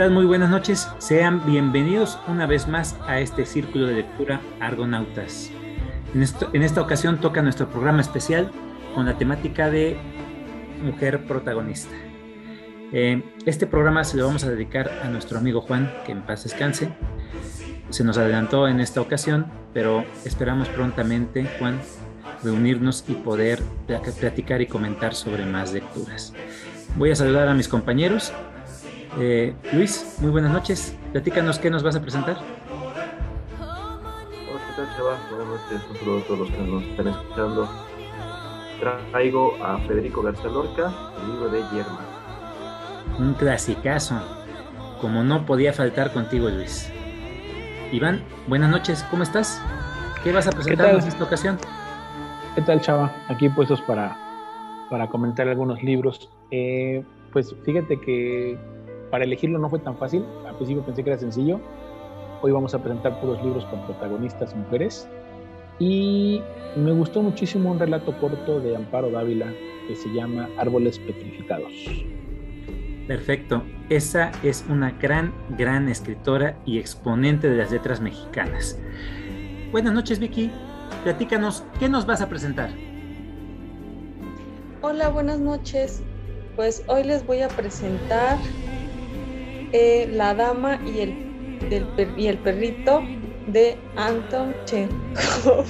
¿Qué tal? Muy buenas noches. Sean bienvenidos una vez más a este círculo de lectura Argonautas. En, esta ocasión toca nuestro programa especial con la temática de mujer protagonista. Eh, este programa se lo vamos a dedicar a nuestro amigo Juan, que en paz descanse. Se nos adelantó en esta ocasión, pero esperamos prontamente, Juan, reunirnos y poder platicar y comentar sobre más lecturas. Voy a saludar a mis compañeros eh, Luis, muy buenas noches. Platícanos qué nos vas a presentar. Hola, ¿qué tal, Chava? Buenas noches. Un saludo a todos los que nos están escuchando. Traigo a Federico García Lorca, el libro de Yerma. Un clasicazo. Como no podía faltar contigo, Luis. Iván, buenas noches. ¿Cómo estás? ¿Qué vas a presentarnos en esta ocasión? ¿Qué tal, Chava? Aquí puestos para, para comentar algunos libros. Eh, pues fíjate que para elegirlo no fue tan fácil. Al principio pensé que era sencillo. Hoy vamos a presentar puros libros con protagonistas mujeres. Y me gustó muchísimo un relato corto de Amparo Dávila que se llama Árboles Petrificados. Perfecto. Esa es una gran, gran escritora y exponente de las letras mexicanas. Buenas noches, Vicky. Platícanos, ¿qué nos vas a presentar? Hola, buenas noches. Pues hoy les voy a presentar eh, la dama y el, y el perrito de Anton Chekhov.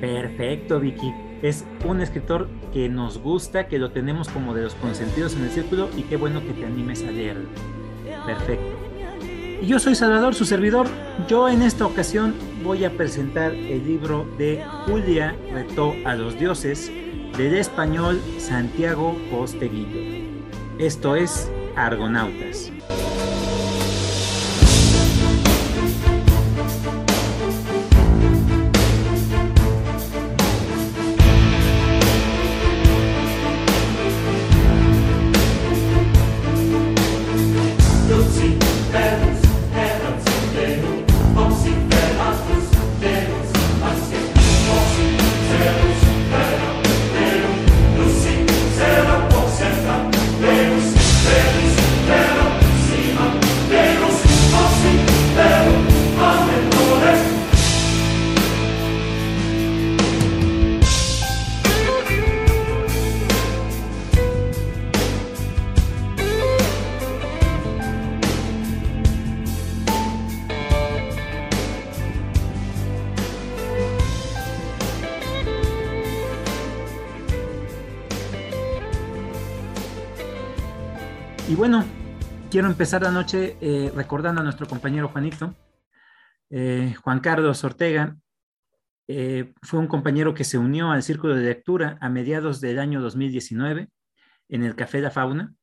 Perfecto, Vicky. Es un escritor que nos gusta, que lo tenemos como de los consentidos en el círculo y qué bueno que te animes a leerlo. Perfecto. Y yo soy Salvador, su servidor. Yo en esta ocasión voy a presentar el libro de Julia retó a los dioses del español Santiago Posteguillo. Esto es Argonautas. Quiero empezar la noche eh, recordando a nuestro compañero Juanito. Eh, Juan Carlos Ortega eh, fue un compañero que se unió al círculo de lectura a mediados del año 2019 en el Café La Fauna,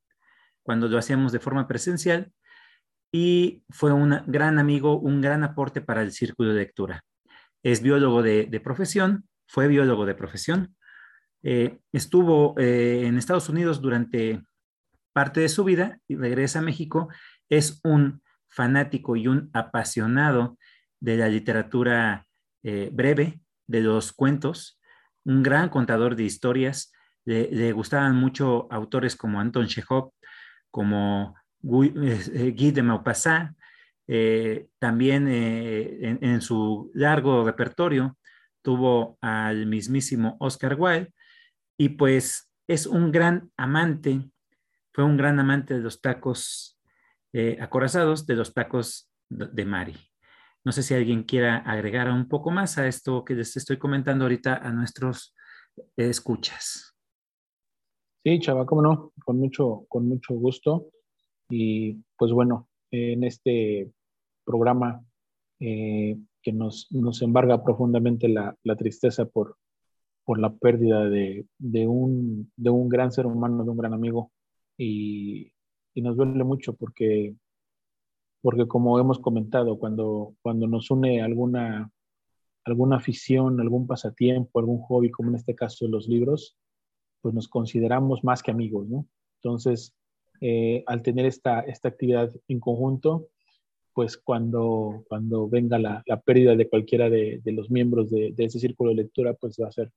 cuando lo hacíamos de forma presencial, y fue un gran amigo, un gran aporte para el círculo de lectura. Es biólogo de, de profesión, fue biólogo de profesión, estuvo en Estados Unidos durante parte de su vida y regresa a México, es un fanático y un apasionado de la literatura eh, breve, de los cuentos, un gran contador de historias. Le, gustaban mucho autores como Anton Chekhov, como Guy, eh, de Maupassant, eh, también en, su largo repertorio tuvo al mismísimo Oscar Wilde y pues es un gran amante fue un gran amante de los tacos eh, acorazados, de los tacos de Mari. No sé si alguien quiera agregar un poco más a esto que les estoy comentando ahorita a nuestros escuchas. Sí, Chava, cómo no, con mucho, con mucho gusto. Y pues bueno, en este programa eh, que nos, embarga profundamente la, tristeza por, por la pérdida de, un, de un gran ser humano, de un gran amigo, y, nos duele mucho porque, porque como hemos comentado, cuando, cuando nos une alguna, alguna afición, algún pasatiempo, algún hobby, como en este caso los libros, pues nos consideramos más que amigos, ¿no? Entonces, eh, al tener esta, esta actividad en conjunto, pues cuando, cuando venga la, la pérdida de cualquiera de, de los miembros de, de, ese círculo de lectura, pues va a ser,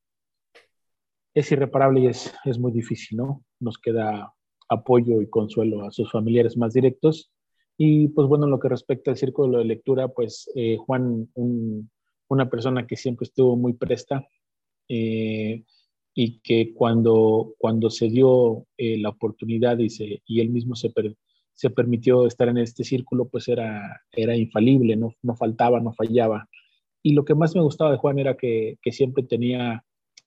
es irreparable y es, es muy difícil, ¿no? Nos queda apoyo y consuelo a sus familiares más directos. Y pues bueno, en lo que respecta al círculo de lectura, pues eh, Juan, un, una persona que siempre estuvo muy presta eh, y que cuando, cuando se dio eh, la oportunidad y, y él mismo se, se permitió estar en este círculo, pues era, era infalible, no, no faltaba, no fallaba. Y lo que más me gustaba de Juan era que, que siempre tenía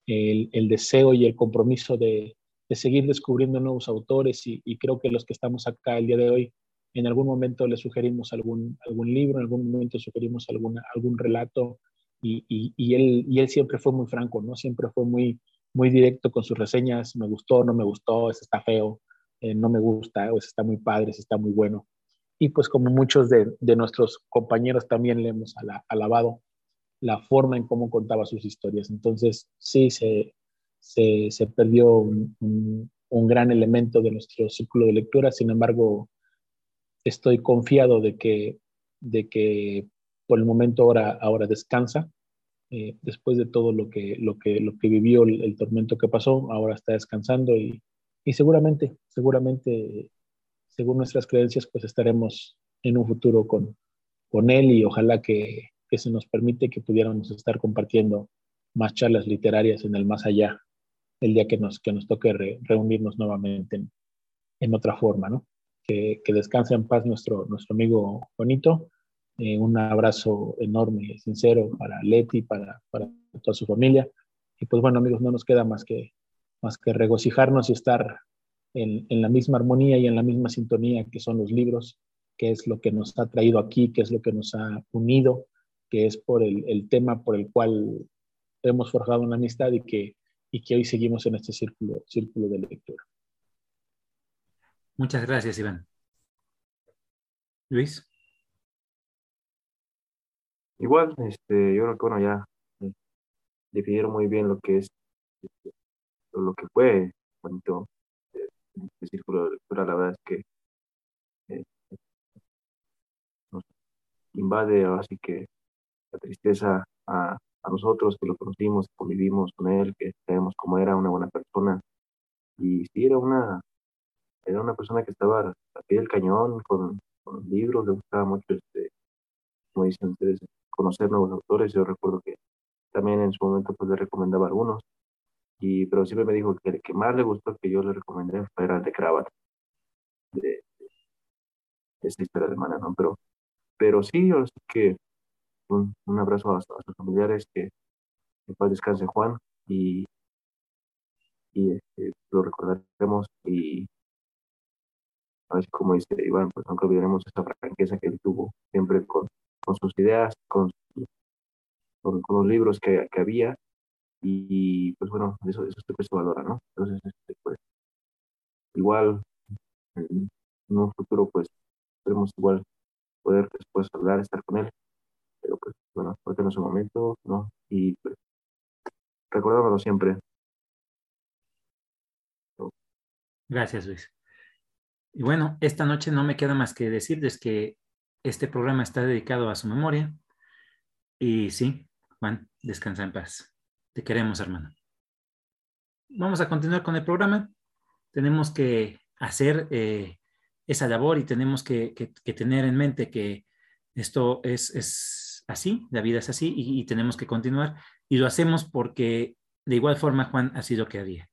el, el, deseo y el compromiso de, de seguir descubriendo nuevos autores y, creo que los que estamos acá el día de hoy, en algún momento le sugerimos algún, algún libro, en algún momento sugerimos alguna, algún relato y, y, él, y él siempre fue muy franco, ¿no? Siempre fue muy, muy directo con sus reseñas, me gustó, no me gustó, ese está feo, eh, no me gusta, o está muy padre, ese está muy bueno. Y pues como muchos de, de nuestros compañeros también le hemos alabado la forma en cómo contaba sus historias. Entonces, sí, se, se, perdió un, gran elemento de nuestro círculo de lectura, sin embargo, estoy confiado de que, de que por el momento ahora, ahora descansa. Eh, después de todo lo que, lo que, lo que vivió, el, el tormento que pasó, ahora está descansando y, y seguramente, seguramente, según nuestras creencias, pues estaremos en un futuro con, con él y ojalá que, que se nos permite que pudiéramos estar compartiendo más charlas literarias en el más allá el día que nos, que nos toque re, reunirnos nuevamente en, otra forma, ¿no? Que, que, descanse en paz nuestro, nuestro amigo Bonito. Eh, un abrazo enorme, sincero para Leti, para, para toda su familia. Y pues bueno, amigos, no nos queda más que, más que regocijarnos y estar en, en, la misma armonía y en la misma sintonía que son los libros, que es lo que nos ha traído aquí, que es lo que nos ha unido, que es por el, el tema por el cual hemos forjado una amistad y que y que hoy seguimos en este círculo, círculo de lectura. Muchas gracias, Iván. Luis. Igual, este, yo creo que bueno, ya eh, definieron muy bien lo que es este, lo que fue bonito eh, este círculo de lectura. La verdad es que eh, nos invade así que la tristeza a a nosotros que lo conocimos, convivimos con él, que sabemos cómo era una buena persona. Y sí, era una, era una persona que estaba a pie del cañón con, con libros, le gustaba mucho, este, como dicen ustedes, conocer nuevos autores. Yo recuerdo que también en su momento pues le recomendaba algunos, y, pero siempre me dijo que el que más le gustó que yo le recomendé era el de Cravat, de, de, esta historia de Mana, ¿no? Pero, pero sí, yo sé que un, abrazo a, a, sus familiares, que en paz descanse Juan y, y este, lo recordaremos y a ver como dice Iván, pues nunca olvidaremos esa franqueza que él tuvo siempre con, con sus ideas, con, con, los libros que, que, había y pues bueno, eso, eso siempre se valora, ¿no? Entonces, este, pues igual en un futuro pues esperemos igual poder después hablar, estar con él pero pues bueno, porque en su momento, ¿no? Y pues, recordándolo siempre. Gracias, Luis. Y bueno, esta noche no me queda más que decirles que este programa está dedicado a su memoria. Y sí, Juan, descansa en paz. Te queremos, hermano. Vamos a continuar con el programa. Tenemos que hacer eh, esa labor y tenemos que, que, tener en mente que esto es, es así, la vida es así y, tenemos que continuar. Y lo hacemos porque de igual forma Juan ha sido que había.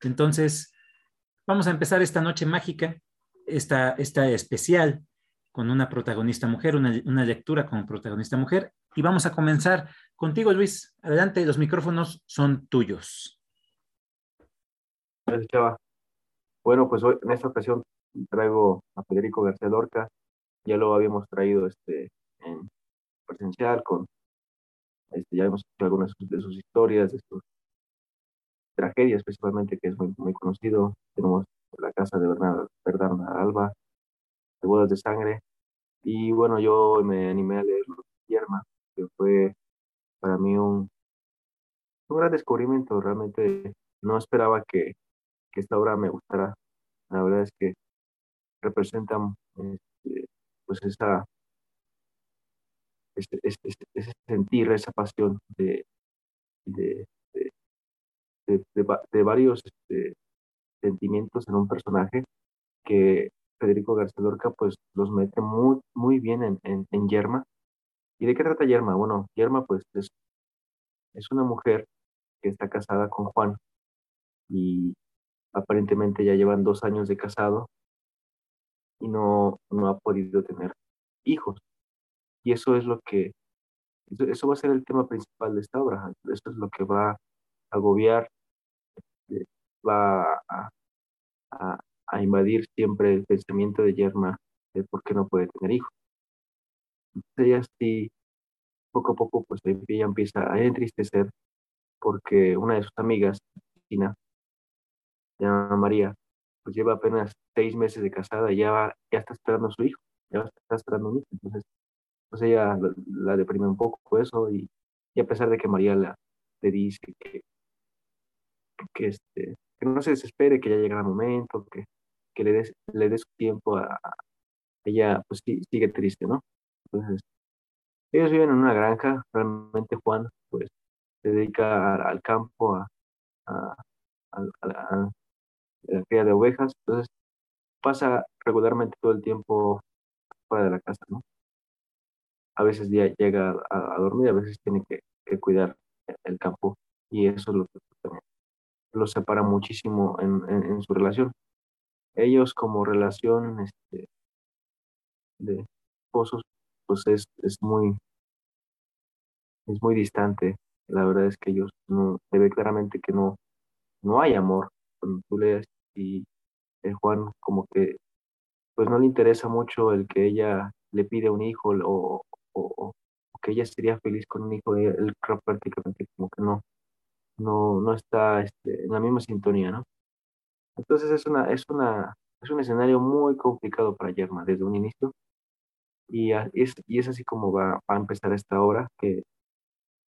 Entonces, vamos a empezar esta noche mágica, esta, esta especial con una protagonista mujer, una, una lectura con protagonista mujer. Y vamos a comenzar contigo, Luis. Adelante, los micrófonos son tuyos. Gracias, Chava. Bueno, pues hoy en esta ocasión traigo a Federico García Lorca. Ya lo habíamos traído este, en presencial, con, este, ya hemos escuchado algunas de sus historias, de sus tragedias principalmente, que es muy, muy conocido. Tenemos la casa de Bernarda, Alba, de Bodas de Sangre. Y bueno, yo me animé a leer Yerma, que fue para mí un, un gran descubrimiento. Realmente no esperaba que, que esta obra me gustara. La verdad es que representa este, pues esa ese, sentir, esa pasión de, de, de, varios este, sentimientos en un personaje que Federico García Lorca pues los mete muy, muy bien en, en, Yerma. ¿Y de qué trata Yerma? Bueno, Yerma pues es, es una mujer que está casada con Juan y aparentemente ya llevan dos años de casado y no, no ha podido tener hijos. Y eso es lo que, eso, va a ser el tema principal de esta obra. Eso es lo que va a agobiar, eh, va a, a, invadir siempre el pensamiento de Yerma de por qué no puede tener hijos. Entonces ella sí, poco a poco, pues ella empieza a entristecer porque una de sus amigas, Cristina, llama María, pues lleva apenas seis meses de casada y ya, ya está esperando a su hijo, ya está esperando un hijo. Entonces, pues ella la, deprime un poco eso y, y, a pesar de que María le dice que, que, este, que no se desespere, que ya llegará el momento, que, que le des le des tiempo a, ella, pues sí, sigue triste, ¿no? Entonces, ellos viven en una granja, realmente Juan, pues, se dedica al campo, a, a, a, la cría de ovejas, entonces pasa regularmente todo el tiempo fuera de la casa, ¿no? A veces ya llega a, dormir, a veces tiene que, cuidar el campo y eso es lo que los separa muchísimo en, su relación. Ellos como relación este, de esposos, pues es, muy es muy distante. La verdad es que ellos no, se ve claramente que no, no hay amor. Cuando tú lees y Juan como que pues no le interesa mucho el que ella le pide un hijo o, o, que ella sería feliz con un hijo, él prácticamente como que no, no, no está este, en la misma sintonía, ¿no? Entonces es una, es una, es un escenario muy complicado para Yerma desde un inicio. Y es, y es así como va, a empezar esta obra que,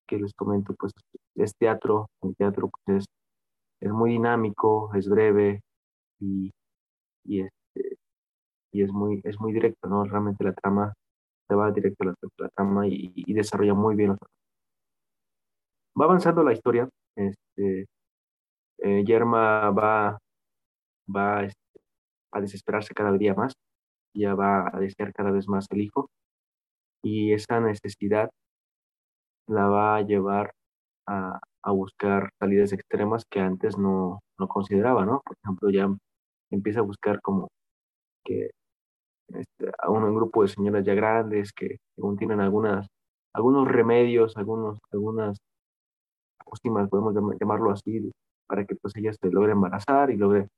que les comento, pues es teatro, el teatro pues, es, es muy dinámico, es breve y, y, este, y es, muy, es muy directo, ¿no? Realmente la trama se va directo a la, la trama y, y, desarrolla muy bien. Va avanzando la historia este, eh, Yerma va, va este, a desesperarse cada día más, ya va a desear cada vez más el hijo y esa necesidad la va a llevar a, a buscar salidas extremas que antes no, no, consideraba, ¿no? Por ejemplo, ya empieza a buscar como que este, a un, grupo de señoras ya grandes que aún tienen algunas, algunos remedios, algunos, algunas podemos llamarlo así, para que pues ella se logre embarazar y logre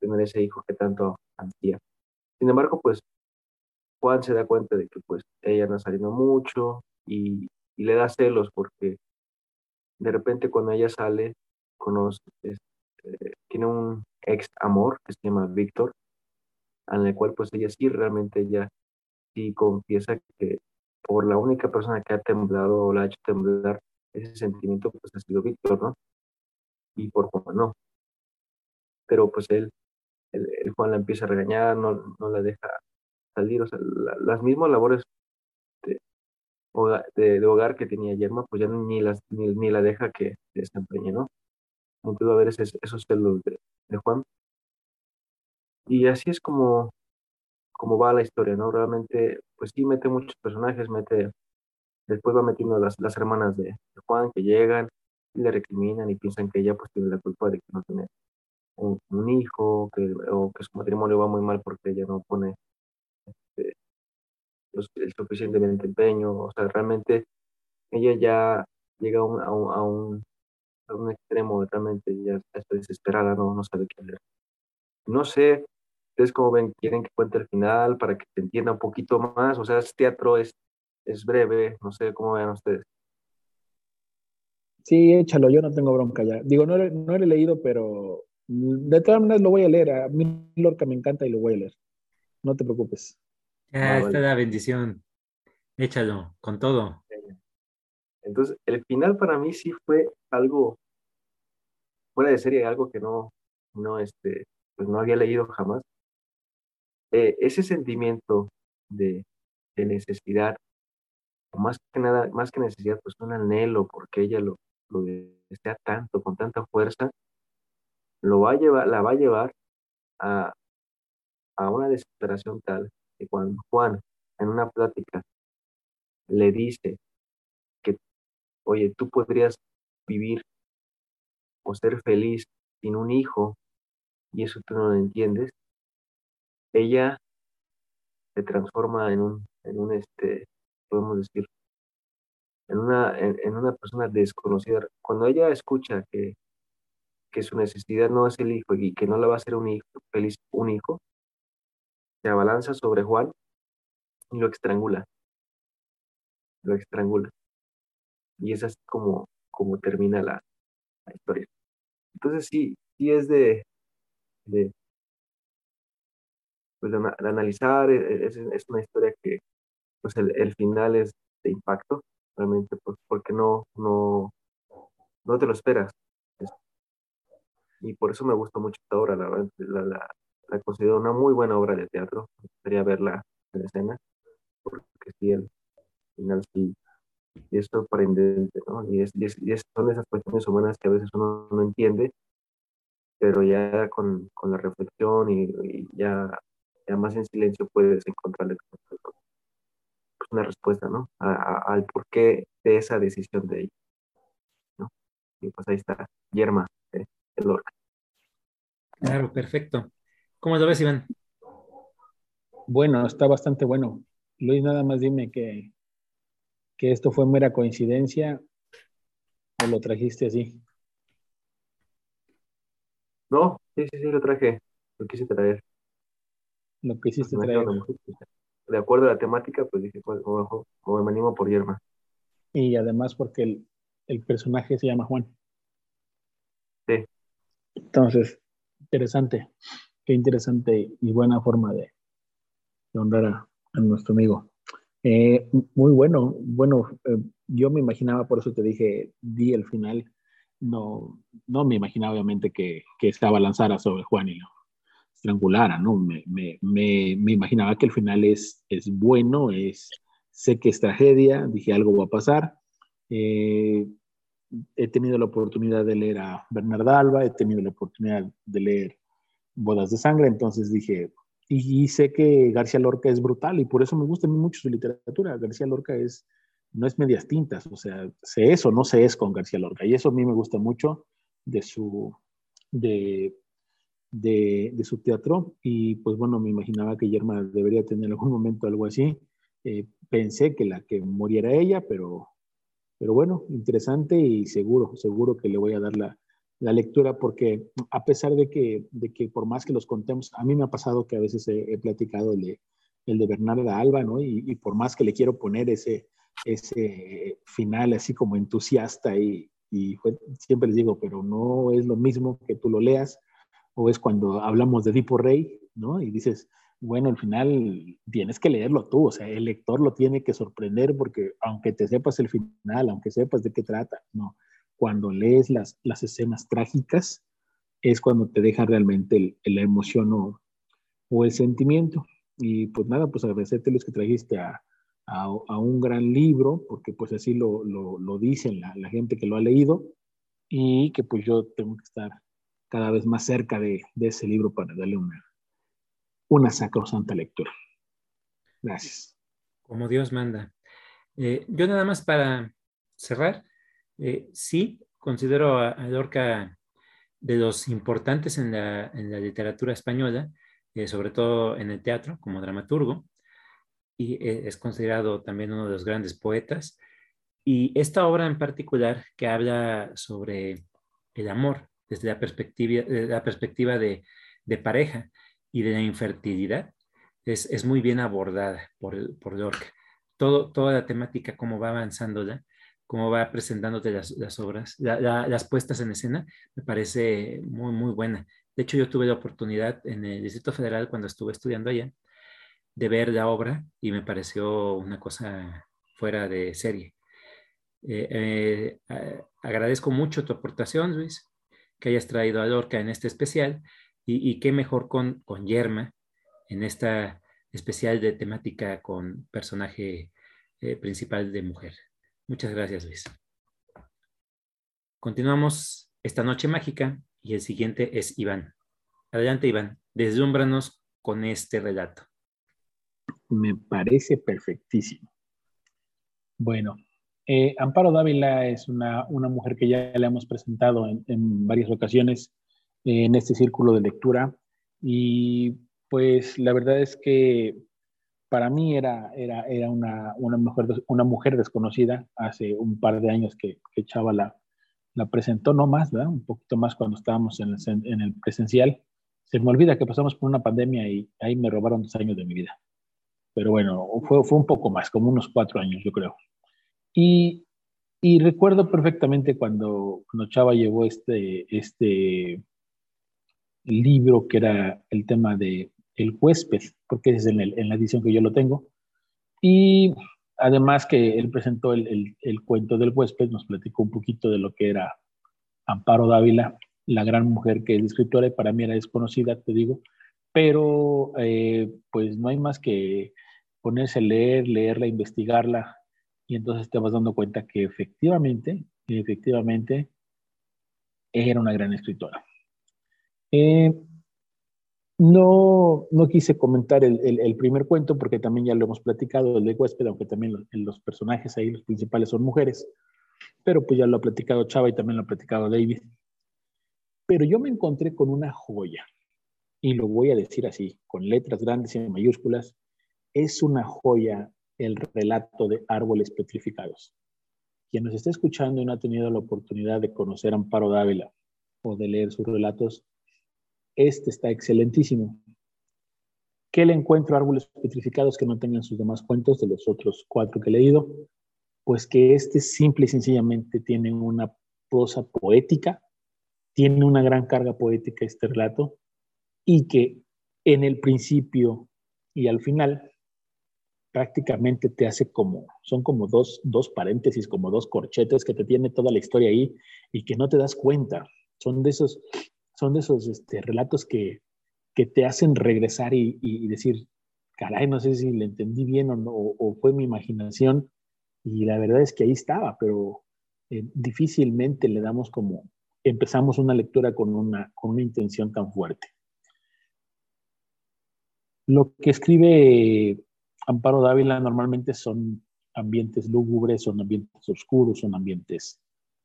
tener ese hijo que tanto ansía. Sin embargo, pues Juan se da cuenta de que pues ella no saliendo mucho y, y, le da celos porque de repente cuando ella sale, conoce, este, tiene un ex amor que se llama Víctor, en el cual pues ella sí realmente ella sí confiesa que por la única persona que ha temblado o la ha hecho temblar ese sentimiento pues ha sido Víctor, ¿no? Y por Juan no. Pero pues él, el, Juan la empieza a regañar, no, no la deja salir, o sea, las mismas labores de, de, hogar que tenía Yerma, pues ya ni, las, ni, la deja que desempeñe, ¿no? Entonces a ver esos celos de, de Juan. Y así es como, como va la historia, ¿no? Realmente, pues sí, mete muchos personajes, mete Después va metiendo las, las hermanas de, Juan que llegan y le recriminan y piensan que ella pues tiene la culpa de que no tiene un, hijo que, o que su matrimonio va muy mal porque ella no pone este, el suficientemente empeño. O sea, realmente ella ya llega a un, a un, a un, extremo, realmente ya está desesperada, no, no sabe qué hacer. No sé, ustedes como ven, quieren que cuente el final para que se entienda un poquito más. O sea, es teatro, es es breve, no sé cómo vean ustedes. Sí, échalo, yo no tengo bronca ya. Digo, no, no lo he leído, pero de todas maneras lo voy a leer. A mí Lorca me encanta y lo voy a leer. No te preocupes. Ya, ah, está la bendición. Échalo, con todo. Entonces, el final para mí sí fue algo fuera de serie, algo que no, no, este, pues no había leído jamás. Eh, ese sentimiento de, necesidad más que nada, más que necesidad, pues un anhelo, porque ella lo, lo desea tanto, con tanta fuerza, lo va a llevar, la va a llevar a, a una desesperación tal que cuando Juan en una plática le dice que, oye, tú podrías vivir o ser feliz sin un hijo y eso tú no lo entiendes, ella se transforma en un, en un este, podemos decir, en una, en, una persona desconocida. Cuando ella escucha que, que su necesidad no es el hijo y que no le va a hacer un hijo, feliz un hijo, se abalanza sobre Juan y lo estrangula. Lo estrangula. Y es así como, como termina la, historia. Entonces sí, sí es de, pues de, analizar, e, e, es, es, una historia que pues el, el, final es de impacto, realmente, pues, porque no, no, no te lo esperas. Y por eso me gusta mucho esta obra, la la, la, la considero una muy buena obra de teatro, me gustaría verla en escena, porque sí, el final sí, es sorprendente, ¿no? Y, es, y, es, son esas cuestiones humanas que a veces uno no entiende, pero ya con, con la reflexión y, y, ya, ya más en silencio puedes encontrarle pues, una respuesta, ¿no? al porqué de esa decisión de ella, ¿no? Y pues ahí está, Yerma, eh, el Lorca. Claro, perfecto. ¿Cómo lo ves, Iván? Bueno, está bastante bueno. Luis, nada más dime que, que esto fue mera coincidencia o lo trajiste así. No, sí, sí, sí, lo traje. Lo quise traer. Lo quisiste traer. De acuerdo a la temática, pues dije, pues, o, me animo por Yerma. Y además porque el, el personaje se llama Juan. Sí. Entonces, interesante. Qué interesante y buena forma de, honrar a, nuestro amigo. Eh, muy bueno, bueno, eh, yo me imaginaba, por eso te dije, di el final, no, no me imaginaba obviamente que, que estaba lanzara sobre Juan y lo estrangulara, ¿no? Me, me, me, me, imaginaba que el final es, es bueno, es, sé que es tragedia, dije algo va a pasar. Eh, he tenido la oportunidad de leer a Bernarda Alba, he tenido la oportunidad de leer Bodas de Sangre, entonces dije, y, sé que García Lorca es brutal y por eso me gusta mucho su literatura. García Lorca es, no es medias tintas, o sea, se es o no se es con García Lorca. Y eso a mí me gusta mucho de su, de, de, de su teatro. Y pues bueno, me imaginaba que Yerma debería tener en algún momento algo así. Eh, pensé que la que muriera ella, pero, pero bueno, interesante y seguro, seguro que le voy a dar la, la lectura porque a pesar de que, de que por más que los contemos, a mí me ha pasado que a veces he, platicado el de, el de Bernarda Alba, ¿no? Y, por más que le quiero poner ese, ese final así como entusiasta y, y siempre les digo, pero no es lo mismo que tú lo leas o es cuando hablamos de Dipo Rey, ¿no? Y dices, bueno, al final tienes que leerlo tú, o sea, el lector lo tiene que sorprender porque aunque te sepas el final, aunque sepas de qué trata, no, cuando lees las, las escenas trágicas, es cuando te deja realmente la emoción o, o, el sentimiento. Y pues nada, pues agradecerte los que trajiste a, a, a, un gran libro, porque pues así lo, lo, lo dicen la, la, gente que lo ha leído, y que pues yo tengo que estar cada vez más cerca de, ese libro para darle una, una sacrosanta lectura. Gracias. Como Dios manda. Eh, yo nada más para cerrar, eh, sí, considero a, Lorca de los importantes en la, literatura española, eh, sobre todo en el teatro como dramaturgo, y eh, es considerado también uno de los grandes poetas. Y esta obra en particular que habla sobre el amor desde la perspectiva, la perspectiva de, pareja y de la infertilidad, es, muy bien abordada por, por Lorca. Todo, toda la temática, cómo va avanzándola, cómo va presentándote las, obras, las puestas en escena, me parece muy, muy buena. De hecho, yo tuve la oportunidad en el Distrito Federal, cuando estuve estudiando allá, de ver la obra y me pareció una cosa fuera de serie. Eh, eh, agradezco mucho tu aportación, Luis, que hayas traído a Lorca en este especial y, qué mejor con, con Yerma en esta especial de temática con personaje eh, principal de mujer. Muchas gracias, Luis. Continuamos esta noche mágica y el siguiente es Iván. Adelante, Iván, deslúmbranos con este relato. Me parece perfectísimo. Bueno, eh, Amparo Dávila es una, mujer que ya le hemos presentado en, varias ocasiones en este círculo de lectura y pues la verdad es que para mí era, era, era una, una, mujer, una mujer desconocida hace un par de años que, que Chava la, la presentó, no más, ¿verdad? un poquito más cuando estábamos en el, en el presencial. Se me olvida que pasamos por una pandemia y ahí me robaron dos años de mi vida. Pero bueno, fue, fue un poco más, como unos cuatro años, yo creo. Y, recuerdo perfectamente cuando, cuando Chava llevó este, este libro que era el tema de El huésped, porque es en, la edición que yo lo tengo. Y además que él presentó el, el, el, cuento del huésped, nos platicó un poquito de lo que era Amparo Dávila, la gran mujer que es escritora y para mí era desconocida, te digo, pero eh, pues no hay más que ponerse a leer, leerla, investigarla, y entonces te vas dando cuenta que efectivamente, efectivamente, era una gran escritora. Eh, no, no quise comentar el, el, primer cuento porque también ya lo hemos platicado, el de huésped, aunque también los, los, personajes ahí, los principales son mujeres, pero pues ya lo ha platicado Chava y también lo ha platicado David. Pero yo me encontré con una joya, y lo voy a decir así, con letras grandes y mayúsculas, es una joya el relato de árboles petrificados. Quien nos está escuchando y no ha tenido la oportunidad de conocer a Amparo Dávila o de leer sus relatos, este está excelentísimo. ¿Qué le encuentro a árboles petrificados que no tengan sus demás cuentos de los otros cuatro que he leído? Pues que este simple y sencillamente tiene una prosa poética, tiene una gran carga poética este relato y que en el principio y al final prácticamente te hace como, son como dos, dos paréntesis, como dos corchetes que te tiene toda la historia ahí y que no te das cuenta. Son de esos, son de esos este, relatos que, que te hacen regresar y, decir, caray, no sé si le entendí bien o, no, o, fue mi imaginación. Y la verdad es que ahí estaba, pero eh, difícilmente le damos como, empezamos una lectura con una, con una intención tan fuerte. Lo que escribe Amparo Dávila normalmente son ambientes lúgubres, son ambientes oscuros, son ambientes,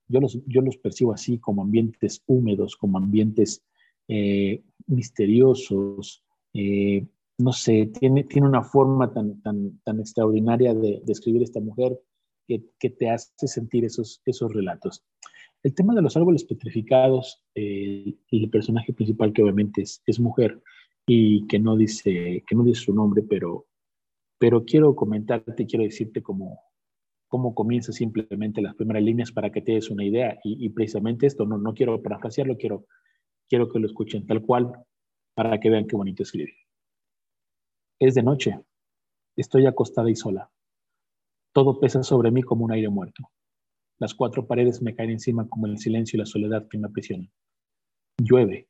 yo los, yo los percibo así como ambientes húmedos, como ambientes eh, misteriosos, eh, no sé, tiene, tiene una forma tan, tan, tan extraordinaria de, de esta mujer que, que, te hace sentir esos, esos relatos. El tema de los árboles petrificados, eh, el personaje principal que obviamente es, es, mujer y que no, dice, que no dice su nombre, pero pero quiero comentarte, quiero decirte cómo, cómo comienza simplemente las primeras líneas para que te des una idea. Y, precisamente esto, no, no quiero parafrasearlo, quiero, quiero que lo escuchen tal cual para que vean qué bonito escribe. Es de noche, estoy acostada y sola. Todo pesa sobre mí como un aire muerto. Las cuatro paredes me caen encima como el silencio y la soledad que me aprisionan. Llueve,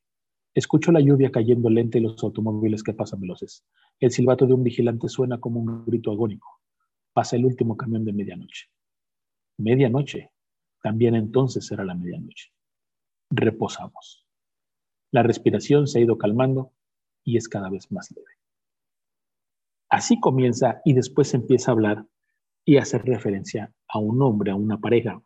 Escucho la lluvia cayendo lenta y los automóviles que pasan veloces. El silbato de un vigilante suena como un grito agónico. Pasa el último camión de medianoche. Medianoche. También entonces será la medianoche. Reposamos. La respiración se ha ido calmando y es cada vez más leve. Así comienza y después empieza a hablar y hacer referencia a un hombre, a una pareja.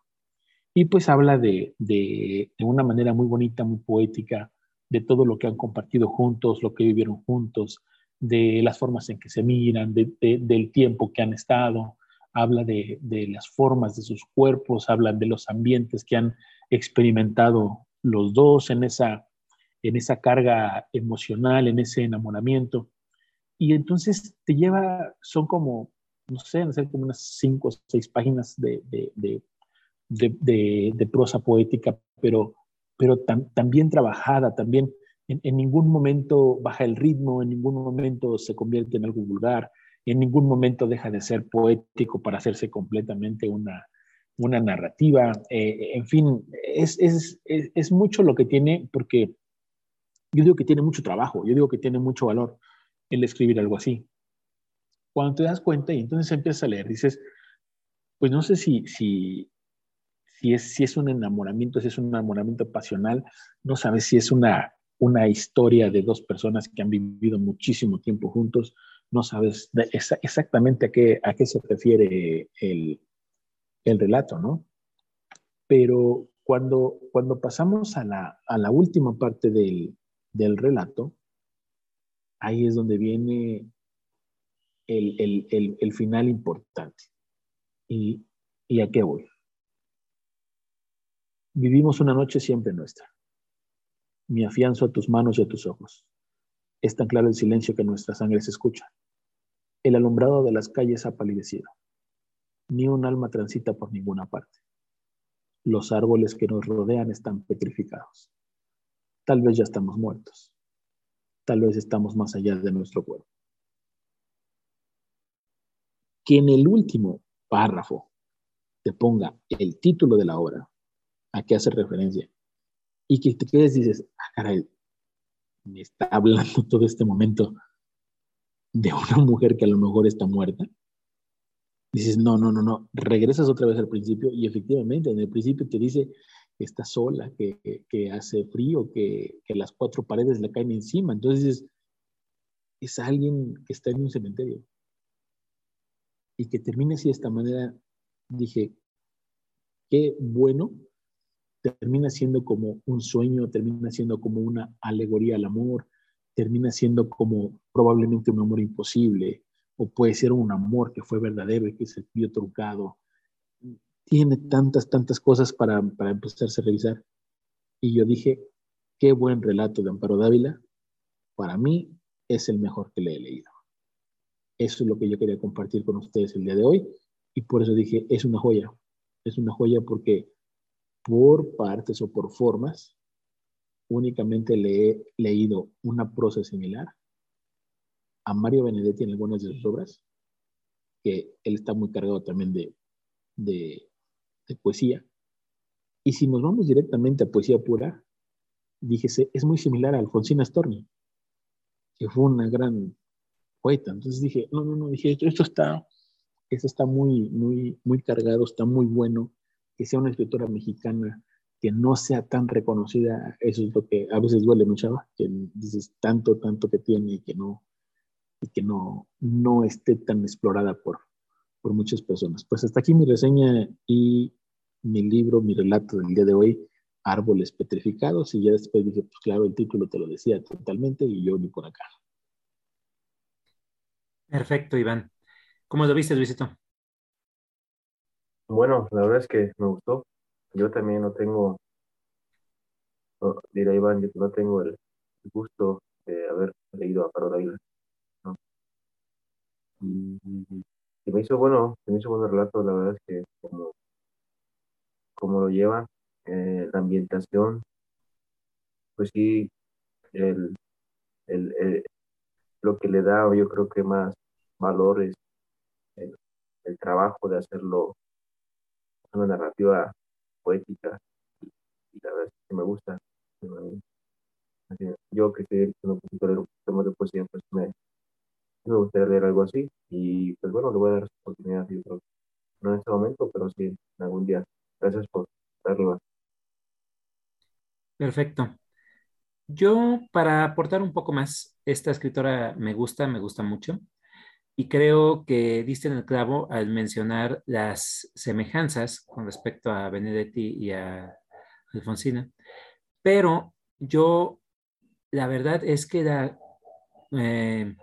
Y pues habla de, de, de una manera muy bonita, muy poética, de todo lo que han compartido juntos, lo que vivieron juntos, de las formas en que se miran, del tiempo que han estado, habla de, las formas de sus cuerpos, habla de los ambientes que han experimentado los dos en esa, en esa carga emocional, en ese enamoramiento. Y entonces te lleva, son como, no sé, ser como unas cinco o seis páginas de, de prosa poética, pero pero también trabajada, también en, ningún momento baja el ritmo, en ningún momento se convierte en algo vulgar, en ningún momento deja de ser poético para hacerse completamente una, una narrativa. Eh, en fin, es, es, es, mucho lo que tiene, porque yo digo que tiene mucho trabajo, yo digo que tiene mucho valor el escribir algo así. Cuando te das cuenta y entonces empiezas a leer, dices, pues no sé si, si, si, es, si es un enamoramiento, si es un enamoramiento pasional, no sabes si es una, una historia de dos personas que han vivido muchísimo tiempo juntos, no sabes exactamente a qué, a qué se refiere el, el relato, ¿no? Pero cuando, cuando pasamos a la, a la última parte del, del, relato, ahí es donde viene el, el, el, el final importante. ¿Y, ¿Y a qué voy? Vivimos una noche siempre nuestra. Me afianzo a tus manos y a tus ojos. Es tan claro el silencio que nuestra sangre se escucha. El alumbrado de las calles ha palidecido. Ni un alma transita por ninguna parte. Los árboles que nos rodean están petrificados. Tal vez ya estamos muertos. Tal vez estamos más allá de nuestro cuerpo. Que en el último párrafo te ponga el título de la obra, a qué hace referencia, y que te quedes y dices, ah, caray, me está hablando todo este momento de una mujer que a lo mejor está muerta. Dices, no, no, no, no, regresas otra vez al principio y efectivamente en el principio te dice que está sola, que, hace frío, que, que, las cuatro paredes le caen encima. Entonces dices, es alguien que está en un cementerio. Y que termine así de esta manera, dije, qué bueno, termina siendo como un sueño, termina siendo como una alegoría al amor, termina siendo como probablemente un amor imposible, o puede ser un amor que fue verdadero y que se vio trucado. Tiene tantas, tantas cosas para, para empezarse a revisar. Y yo dije, qué buen relato de Amparo Dávila. Para mí es el mejor que le he leído. Eso es lo que yo quería compartir con ustedes el día de hoy. Y por eso dije, es una joya. Es una joya porque por partes o por formas, únicamente le he leído una prosa similar a Mario Benedetti en algunas de sus obras, que él está muy cargado también de, de, poesía. Y si nos vamos directamente a poesía pura, díjese, es muy similar a Alfonsina Storni, que fue una gran poeta. Entonces dije, no, no, no, dije, esto, está, esto está muy, muy, muy cargado, está muy bueno, que sea una escritora mexicana que no sea tan reconocida, eso es lo que a veces duele mucho, que dices tanto, tanto que tiene y que no, y que no, no esté tan explorada por, por muchas personas. Pues hasta aquí mi reseña y mi libro, mi relato del día de hoy, Árboles Petrificados, y ya después dije, pues claro, el título te lo decía totalmente y yo ni por acá. Perfecto, Iván. ¿Cómo lo viste, Luisito? Bueno, la verdad es que me gustó. Yo también no tengo, dirá Iván, yo no tengo el gusto de haber leído a Paro David y, me hizo bueno, me hizo buen relato, la verdad es que como, lo lleva, eh, la ambientación, pues sí, el, el, lo que le da, yo creo que más valor es el, trabajo de hacerlo una narrativa poética y, la verdad es que me gusta. Yo que estoy un poquito de poesía, pues me, me gustaría leer algo así y pues bueno, le voy a dar oportunidad, no en este momento, pero sí algún día. Gracias por darlo. Perfecto. Yo, para aportar un poco más, esta escritora me gusta, me gusta mucho, y creo que diste en el clavo al mencionar las semejanzas con respecto a Benedetti y a Alfonsina, pero yo, la verdad es que eh,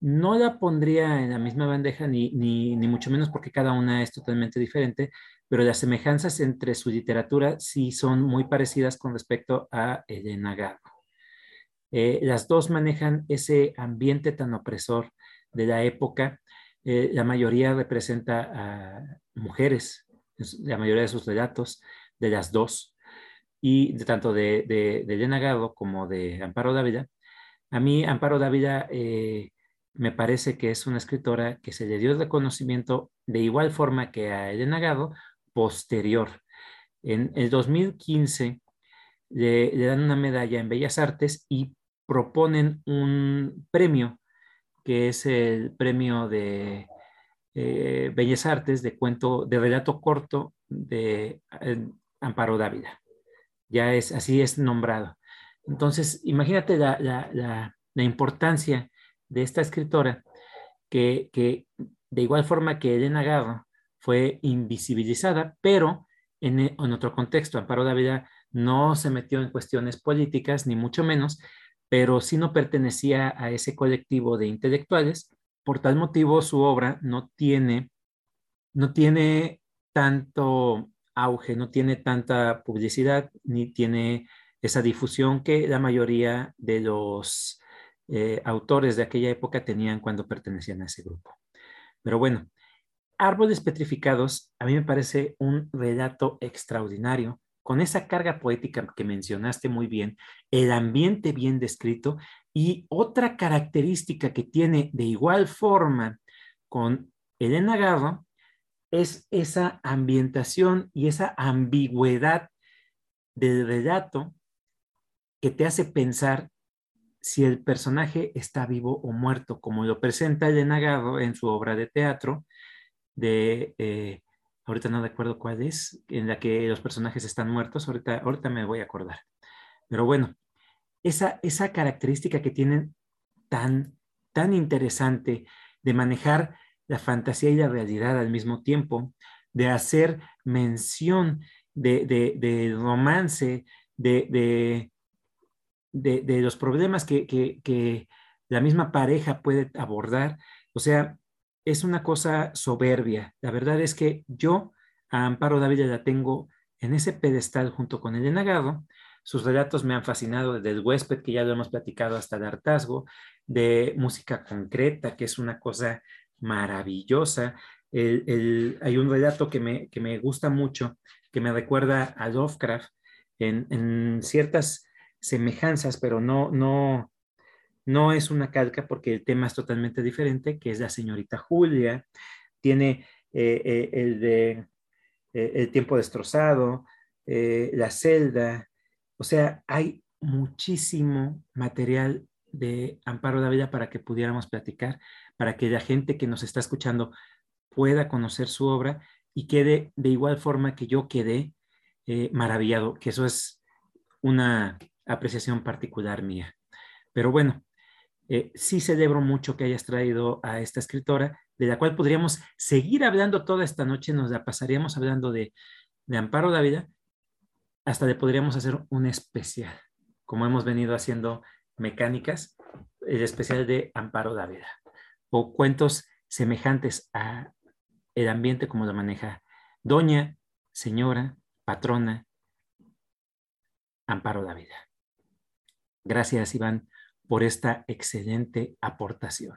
no la pondría en la misma bandeja, ni, ni, mucho menos porque cada una es totalmente diferente, pero las semejanzas entre su literatura sí son muy parecidas con respecto a Elena Garro. Eh, las dos manejan ese ambiente tan opresor de la época. Eh, la mayoría representa a mujeres, la mayoría de sus relatos, de las dos, y de tanto de, de, Elena Garro como de Amparo Dávila. A mí, Amparo Dávila, eh, me parece que es una escritora que se le dio reconocimiento de igual forma que a Elena Gado posterior. En el 2015 le, dan una medalla en Bellas Artes y proponen un premio que es el premio de eh, Bellas Artes de cuento, de relato corto de Amparo Dávila. Ya es, así es nombrado. Entonces, imagínate la, importancia de esta escritora que, de igual forma que Elena Garro fue invisibilizada, pero en, en otro contexto, Amparo Dávila no se metió en cuestiones políticas, ni mucho menos, pero sí no pertenecía a ese colectivo de intelectuales. Por tal motivo, su obra no tiene, no tiene tanto auge, no tiene tanta publicidad, ni tiene esa difusión que la mayoría de los eh, autores de aquella época tenían cuando pertenecían a ese grupo. Pero bueno, Árboles Petrificados a mí me parece un relato extraordinario, con esa carga poética que mencionaste muy bien, el ambiente bien descrito y otra característica que tiene de igual forma con Elena Garro es esa ambientación y esa ambigüedad del relato que te hace pensar si el personaje está vivo o muerto, como lo presenta Elena Garro en su obra de teatro de, eh, ahorita no recuerdo cuál es, en la que los personajes están muertos, ahorita, ahorita me voy a acordar. Pero bueno, esa, esa característica que tienen tan, tan interesante de manejar la fantasía y la realidad al mismo tiempo, de hacer mención de, de, romance, de, de, los problemas que, que, la misma pareja puede abordar. O sea, es una cosa soberbia. La verdad es que yo a Amparo David la tengo en ese pedestal junto con Elena Garro. Sus relatos me han fascinado desde el huésped, que ya lo hemos platicado, hasta el hartazgo, de música concreta, que es una cosa maravillosa. hay un relato que me, que me gusta mucho, que me recuerda a Lovecraft en, ciertas semejanzas, pero no, no, no es una calca porque el tema es totalmente diferente, que es la señorita Julia. Tiene eh, eh, el de eh, El tiempo destrozado, La celda. O sea, hay muchísimo material de Amparo Dávila para que pudiéramos platicar, para que la gente que nos está escuchando pueda conocer su obra y quede de igual forma que yo quedé maravillado, que eso es una apreciación particular mía. Pero bueno, eh, sí celebro mucho que hayas traído a esta escritora, de la cual podríamos seguir hablando toda esta noche, nos la pasaríamos hablando de, Amparo Dávila, hasta le podríamos hacer un especial, como hemos venido haciendo mecánicas, el especial de Amparo Dávila, o cuentos semejantes a el ambiente como lo maneja doña, señora, patrona, Amparo Dávila. Gracias, Iván, por esta excelente aportación.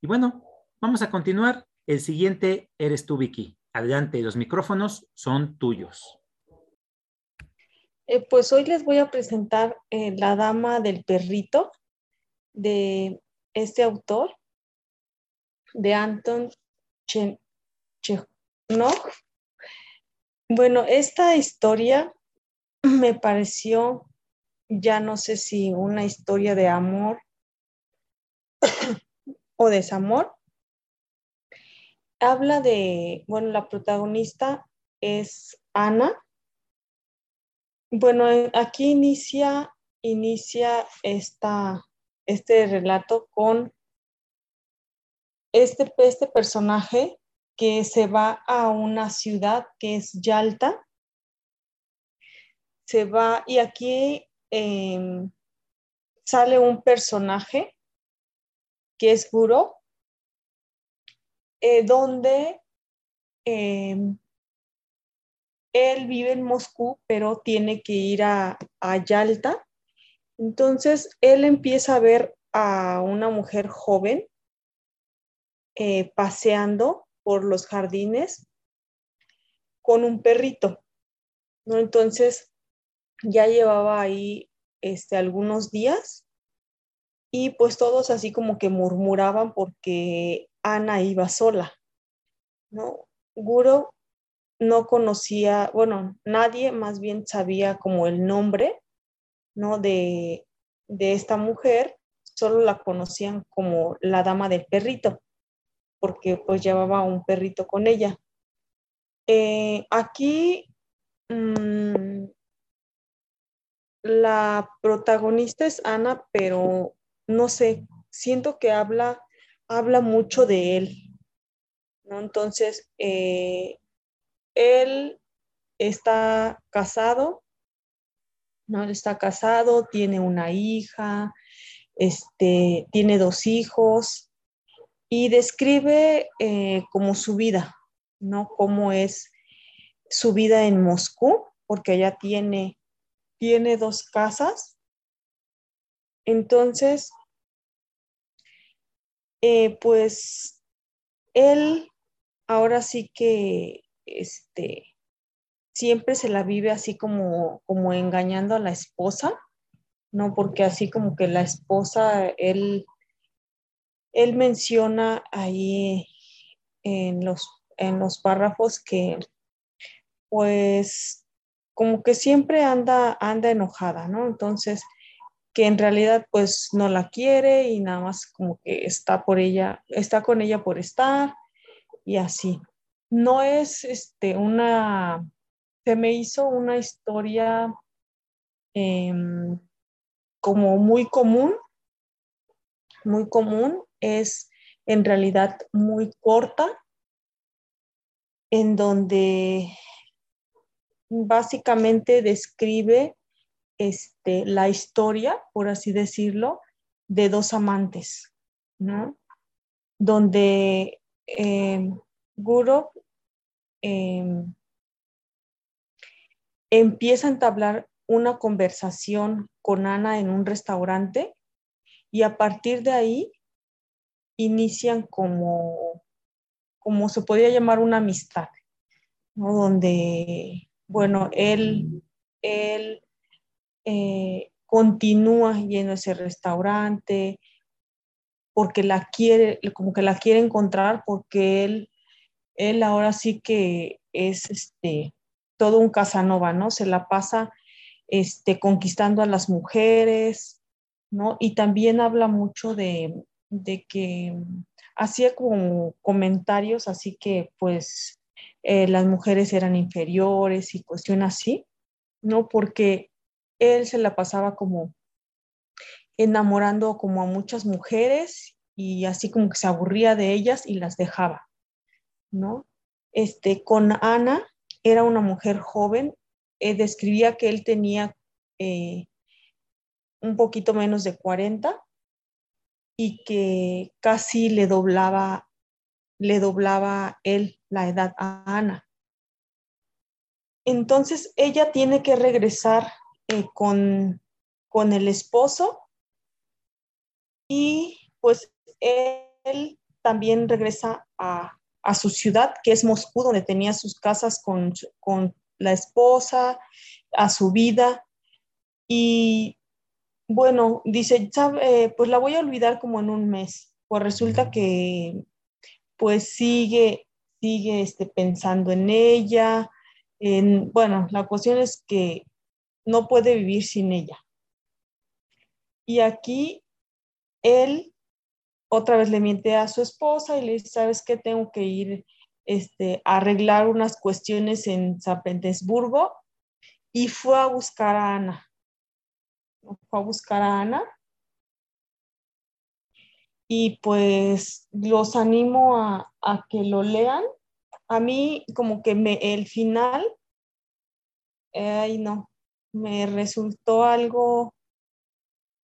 Y bueno, vamos a continuar. El siguiente eres tú, Vicky. Adelante, los micrófonos son tuyos. Eh, pues hoy les voy a presentar eh, La Dama del Perrito de este autor, de Anton Chekhnov. Bueno, esta historia me pareció, ya no sé si una historia de amor o desamor. Habla de, bueno, la protagonista es Ana, bueno, eh, aquí inicia, inicia esta, este relato con este, este personaje que se va a una ciudad que es Yalta. Se va y aquí em, sale un personaje que es Guro, eh, donde em, él vive en Moscú, pero tiene que ir a, Yalta. Entonces, él empieza a ver a una mujer joven eh, paseando por los jardines con un perrito, ¿no? Entonces, ya llevaba ahí este, algunos días y pues todos así como que murmuraban porque Ana iba sola, ¿no? Guro no conocía, bueno, nadie más bien sabía como el nombre, ¿no? De, de esta mujer, solo la conocían como la dama del perrito. porque pues llevaba un perrito con ella. Eh, aquí mm, la protagonista es Ana, pero no sé, siento que habla, habla mucho de él, ¿no? Entonces, eh, él está casado, ¿no? Está casado, tiene una hija, este, tiene dos hijos y describe eh, como su vida, ¿no? Cómo es su vida en Moscú, porque ella tiene, tiene dos casas. Entonces, eh, pues él ahora sí que este, siempre se la vive así como, como engañando a la esposa, ¿no? Porque así como que la esposa, él, él menciona ahí en los, en los párrafos que pues como que siempre anda, anda enojada, ¿no? Entonces, que en realidad pues no la quiere y nada más como que está por ella, está con ella por estar y así. No es este una, se me hizo una historia em, como muy común, muy común, es en realidad muy corta, en donde básicamente describe este, la historia, por así decirlo, de dos amantes, ¿no? Donde eh, Gurov em, empieza a entablar una conversación con Ana en un restaurante y a partir de ahí inician como, como se podría llamar una amistad, ¿no? donde, bueno, él, él eh, continúa yendo a ese restaurante porque la quiere, como que la quiere encontrar porque él, él ahora sí que es este, todo un Casanova, ¿no? Se la pasa este, conquistando a las mujeres, ¿no? Y también habla mucho de, de que hacía como comentarios, así que pues eh, las mujeres eran inferiores y cuestiones así, ¿no? Porque él se la pasaba como enamorando como a muchas mujeres y así como que se aburría de ellas y las dejaba, ¿no? Este, con Ana era una mujer joven, eh, describía que él tenía eh, un poquito menos de 40 y que casi le doblaba, le doblaba él la edad a Ana. Entonces ella tiene que regresar eh, con, con el esposo y pues él también regresa a, a, su ciudad, que es Moscú, donde tenía sus casas con, con la esposa, a su vida. Y bueno, dice, pues la voy a olvidar como en un mes. Pues resulta que pues sigue, sigue este, pensando en ella. En, bueno, la cuestión es que no puede vivir sin ella. Y aquí él otra vez le miente a su esposa y le dice, ¿sabes qué? Tengo que ir este, a arreglar unas cuestiones en San Petersburgo y fue a buscar a Ana fue a buscar a Ana. Y pues los animo a, que lo lean. A mí como que me, el final, ay no, me resultó algo,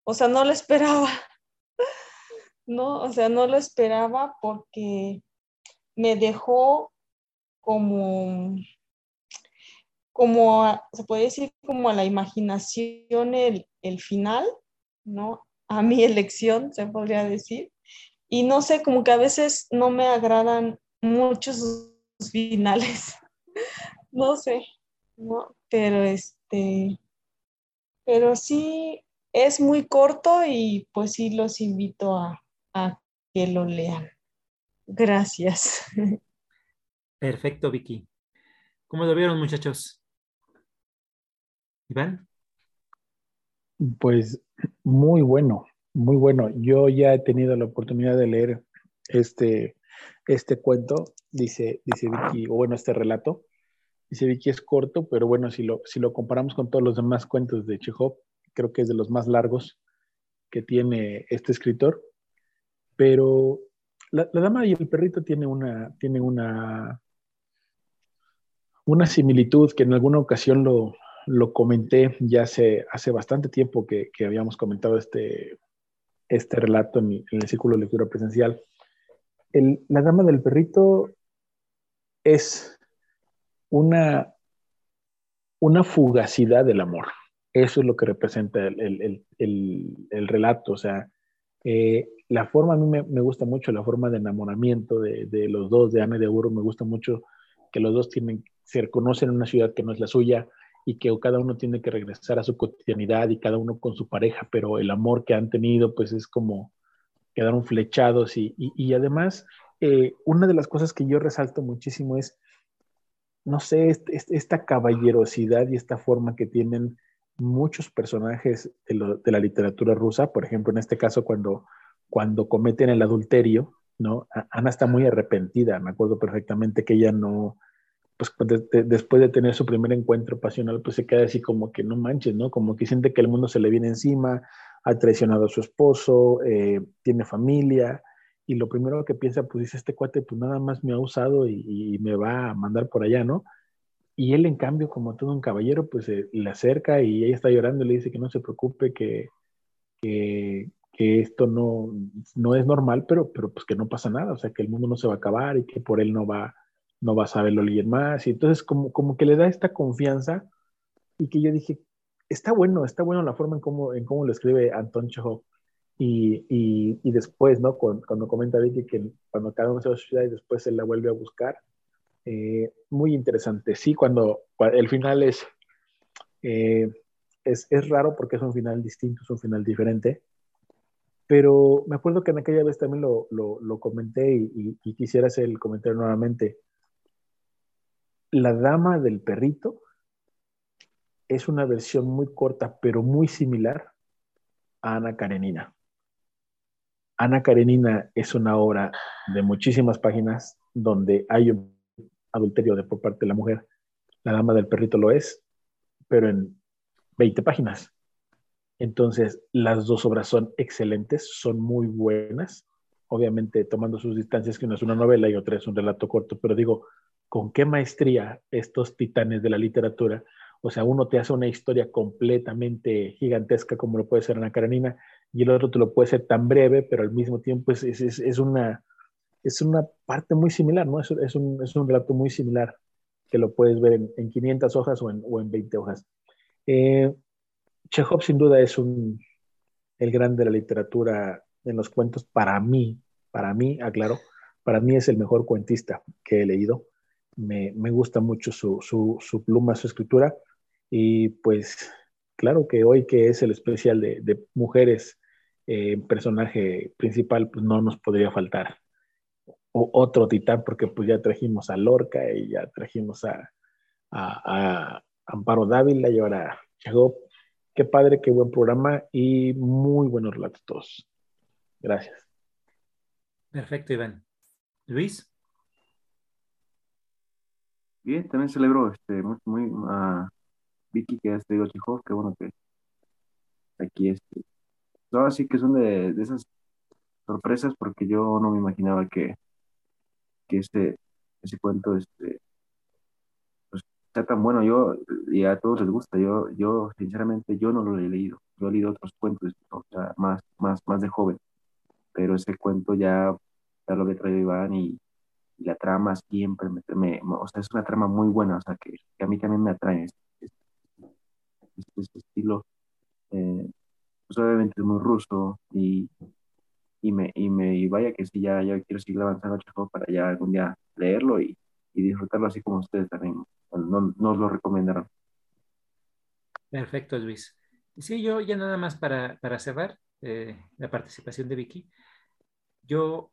o sea, no lo esperaba. No, o sea, no lo esperaba porque me dejó como como, se puede decir, como a la imaginación el, el final, ¿no? A mi elección, se podría decir. Y no sé, como que a veces no me agradan mucho sus finales. no sé, ¿no? Pero este, pero sí, es muy corto y pues sí los invito a, a que lo lean. Gracias. Perfecto, Vicky. ¿Cómo lo vieron, muchachos? Iván. Pues muy bueno, muy bueno. Yo ya he tenido la oportunidad de leer este este cuento, dice, dice Vicky, o bueno, este relato, dice Vicky es corto, pero bueno, si lo, si lo comparamos con todos los demás cuentos de Chekhov, creo que es de los más largos que tiene este escritor. Pero la, dama y el perrito tiene una, tiene una, una similitud que en alguna ocasión lo, lo comenté ya hace, hace bastante tiempo que, que habíamos comentado este, este relato en, el círculo de lectura presencial. la dama del perrito es una, una fugacidad del amor. Eso es lo que representa el, relato. O sea, eh, la forma, a mí me, gusta mucho la forma de enamoramiento de, los dos, de Ana y de Uro. Me gusta mucho que los dos tienen, se reconocen en una ciudad que no es la suya y que cada uno tiene que regresar a su cotidianidad y cada uno con su pareja, pero el amor que han tenido pues es como quedaron flechados y, y, además eh, una de las cosas que yo resalto muchísimo es, no sé, esta caballerosidad y esta forma que tienen muchos personajes de, de, la literatura rusa, por ejemplo, en este caso cuando, cuando cometen el adulterio, ¿no? Ana está muy arrepentida, me acuerdo perfectamente que ella no, pues después de tener su primer encuentro pasional, pues se queda así como que no manches, ¿no? Como que siente que el mundo se le viene encima, ha traicionado a su esposo, eh, tiene familia, y lo primero que piensa, pues dice, este cuate pues nada más me ha usado y, me va a mandar por allá, ¿no? Y él en cambio, como todo un caballero, pues le acerca y ella está llorando y le dice que no se preocupe, que, que, que esto no, no es normal, pero, pero pues que no pasa nada, o sea, que el mundo no se va a acabar y que por él no va no vas a verlo alguien más. Y entonces como, como que le da esta confianza y que yo dije, está bueno, está bueno la forma en cómo, en cómo lo escribe Anton. Y, y, después, ¿no? Cuando, cuando, comenta Vicky que cuando cada uno se va a su ciudad y después se la vuelve a buscar, eh, muy interesante. Sí, cuando, el final es, eh, es, es, raro porque es un final distinto, es un final diferente, pero me acuerdo que en aquella vez también lo, lo, lo comenté y, y, quisiera hacer el comentario nuevamente. La Dama del Perrito es una versión muy corta, pero muy similar a Ana Karenina. Ana Karenina es una obra de muchísimas páginas donde hay un adulterio de por parte de la mujer. La Dama del Perrito lo es, pero en 20 páginas. Entonces, las dos obras son excelentes, son muy buenas. Obviamente, tomando sus distancias, que una es una novela y otra es un relato corto, pero digo, con qué maestría estos titanes de la literatura, o sea, uno te hace una historia completamente gigantesca como lo puede ser Ana Karenina, y el otro te lo puede ser tan breve, pero al mismo tiempo es, es, una, es una parte muy similar, ¿no? Es, un, es un relato muy similar que lo puedes ver en, en 500 hojas o en, o en 20 hojas. Eh, Chekhov sin duda es un, el gran de la literatura en los cuentos para mí, para mí, aclaro, para mí es el mejor cuentista que he leído me, gusta mucho su, pluma, su escritura. Y pues claro que hoy que es el especial de, mujeres, eh, personaje principal, pues no nos podría faltar otro titán, porque pues ya trajimos a Lorca y ya trajimos a, a, Amparo Dávila y ahora llegó. Qué padre, qué buen programa y muy buenos relatos todos. Gracias. Perfecto, Iván. Luis. Bien, también celebro este, muy, muy a Vicky que has traído Chekhov, qué bueno que aquí este. Ahora sí que son de, esas sorpresas porque yo no me imaginaba que, que este, ese cuento este, pues, está tan bueno. Yo, y a todos les gusta, yo, yo sinceramente yo no lo he leído. Yo he leído otros cuentos, o sea, más, más, más de joven, pero ese cuento ya, ya lo había traído Iván y la trama siempre me, o sea, es una trama muy buena, o sea, que, a mí también me atrae este, este, este estilo. Eh, pues obviamente es muy ruso y, y, me, y, me, y vaya que sí, ya, ya quiero seguir avanzando para ya algún día leerlo y, y disfrutarlo así como ustedes también nos, nos lo recomendaron. Perfecto, Luis. Sí, yo ya nada más para, para cerrar eh, la participación de Vicky. Yo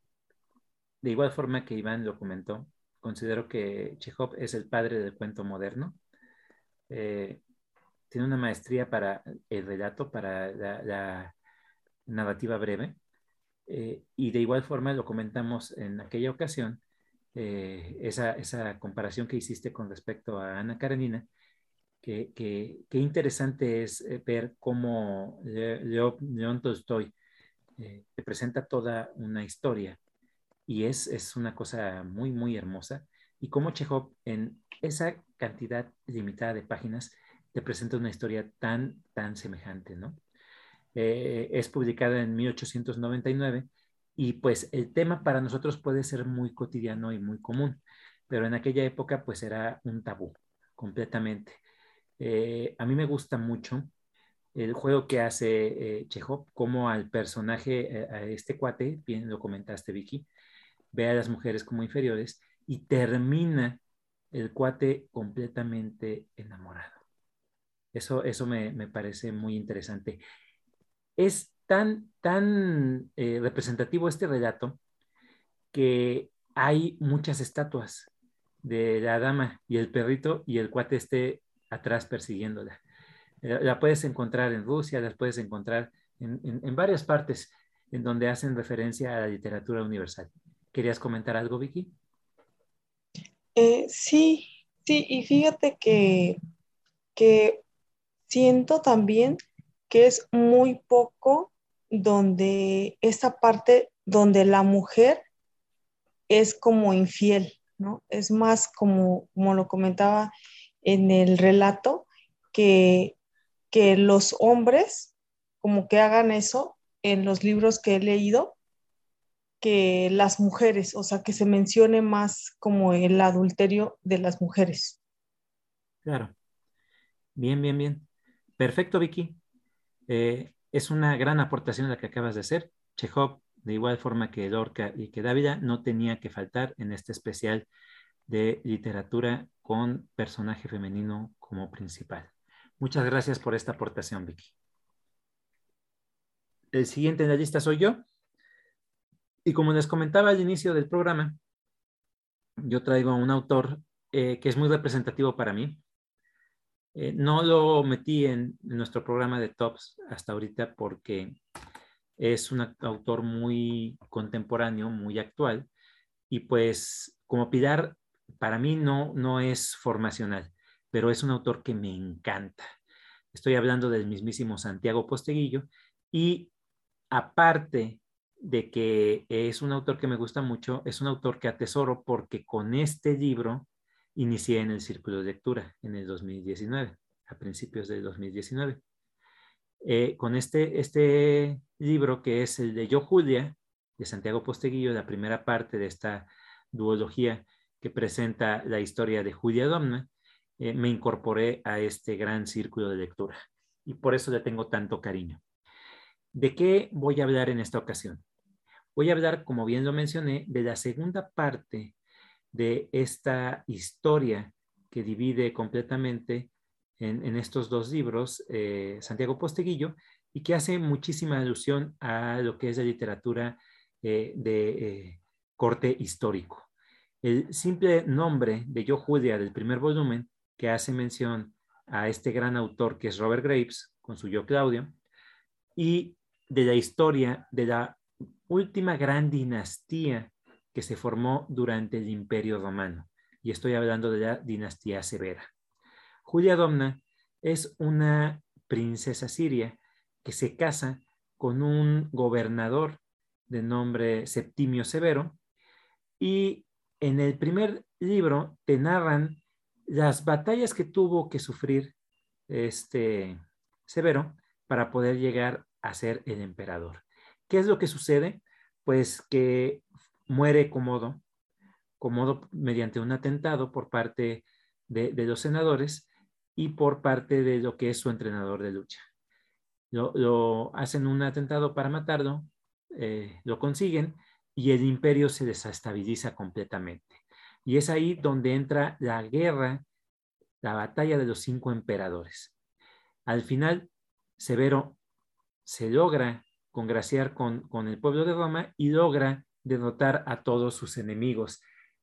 de igual forma que Iván lo comentó, considero que Chekhov es el padre del cuento moderno. Eh, tiene una maestría para el relato, para la, narrativa breve. Eh, y de igual forma lo comentamos en aquella ocasión, eh, esa, esa, comparación que hiciste con respecto a Ana Karenina, que, que, interesante es eh, ver cómo León Tolstoy te presenta toda una historia y es, es una cosa muy, muy hermosa. Y cómo Chekhov en esa cantidad limitada de páginas te presenta una historia tan, tan semejante, ¿no? Eh, es publicada en 1899 y pues el tema para nosotros puede ser muy cotidiano y muy común, pero en aquella época pues era un tabú completamente. Eh, a mí me gusta mucho el juego que hace eh, Chekhov, como al personaje, a este cuate, bien lo comentaste Vicky, ve a las mujeres como inferiores y termina el cuate completamente enamorado. Eso, eso me, me parece muy interesante es tan, tan eh, representativo este relato que hay muchas estatuas de la dama y el perrito y el cuate esté atrás persiguiéndola. Eh, la puedes encontrar en Rusia, las puedes encontrar en, en, varias partes en donde hacen referencia a la literatura universal. ¿Querías comentar algo, Vicky? Eh, sí, sí, y fíjate que, que siento también que es muy poco donde esta parte donde la mujer es como infiel, ¿no? Es más como, como lo comentaba en el relato, que, que los hombres como que hagan eso en los libros que he leído, que las mujeres, o sea, que se mencione más como el adulterio de las mujeres. Claro. Bien, bien, bien. Perfecto, Vicky. Eh, es una gran aportación la que acabas de hacer. Chekhov, de igual forma que Lorca y que Dávila, no tenía que faltar en este especial de literatura con personaje femenino como principal. Muchas gracias por esta aportación, Vicky. El siguiente en la lista soy yo. Y como les comentaba al inicio del programa, yo traigo a un autor eh, que es muy representativo para mí, eh, no lo metí en, nuestro programa de tops hasta ahorita porque es un autor muy contemporáneo, muy actual, y pues como Pilar, para mí no, no es formacional, pero es un autor que me encanta. Estoy hablando del mismísimo Santiago Posteguillo y aparte de que es un autor que me gusta mucho, es un autor que atesoro porque con este libro inicié en el círculo de lectura en el 2019, a principios del 2019. Eh, con este, este libro que es el de Yo Julia, de Santiago Posteguillo, la primera parte de esta duología que presenta la historia de Julia Domna, eh, me incorporé a este gran círculo de lectura y por eso le tengo tanto cariño. ¿De qué voy a hablar en esta ocasión? Voy a hablar, como bien lo mencioné, de la segunda parte de esta historia que divide completamente en, estos dos libros eh, Santiago Posteguillo y que hace muchísima alusión a lo que es la literatura eh, de eh, corte histórico. El simple nombre de Yo Julia del primer volumen, que hace mención a este gran autor que es Robert Graves, con su Yo Claudio, y de la historia de la última gran dinastía que se formó durante el Imperio Romano. Y estoy hablando de la dinastía severa. Julia Domna es una princesa siria que se casa con un gobernador de nombre Septimio Severo y en el primer libro te narran las batallas que tuvo que sufrir este Severo para poder llegar a ser el emperador. ¿Qué es lo que sucede? Pues que muere Comodo, Comodo mediante un atentado por parte de, los senadores y por parte de lo que es su entrenador de lucha. Lo, hacen un atentado para matarlo, eh, lo consiguen y el imperio se desestabiliza completamente. Y es ahí donde entra la guerra, la batalla de los cinco emperadores. Al final, Severo se logra congraciar con, con el pueblo de Roma y logra derrotar a todos sus enemigos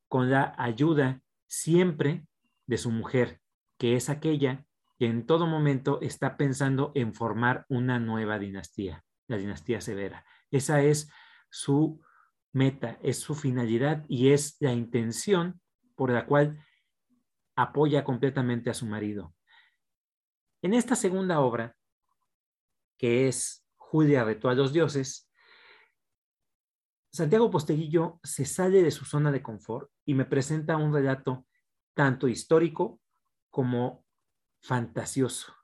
con la ayuda siempre de su mujer, que es aquella que en todo momento está pensando en formar una nueva dinastía, la dinastía severa. Esa es su meta, es su finalidad y es la intención por la cual apoya completamente a su marido. En esta segunda obra, que es Julia retó a los dioses, Santiago Posteguillo se sale de su zona de confort y me presenta un relato tanto histórico como fantasioso.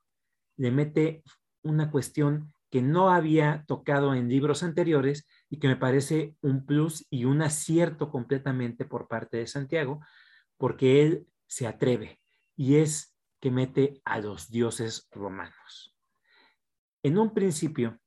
Le mete una cuestión que no había tocado en libros anteriores y que me parece un plus y un acierto completamente por parte de Santiago, porque él se atreve y es que mete a los dioses romanos. En un principio,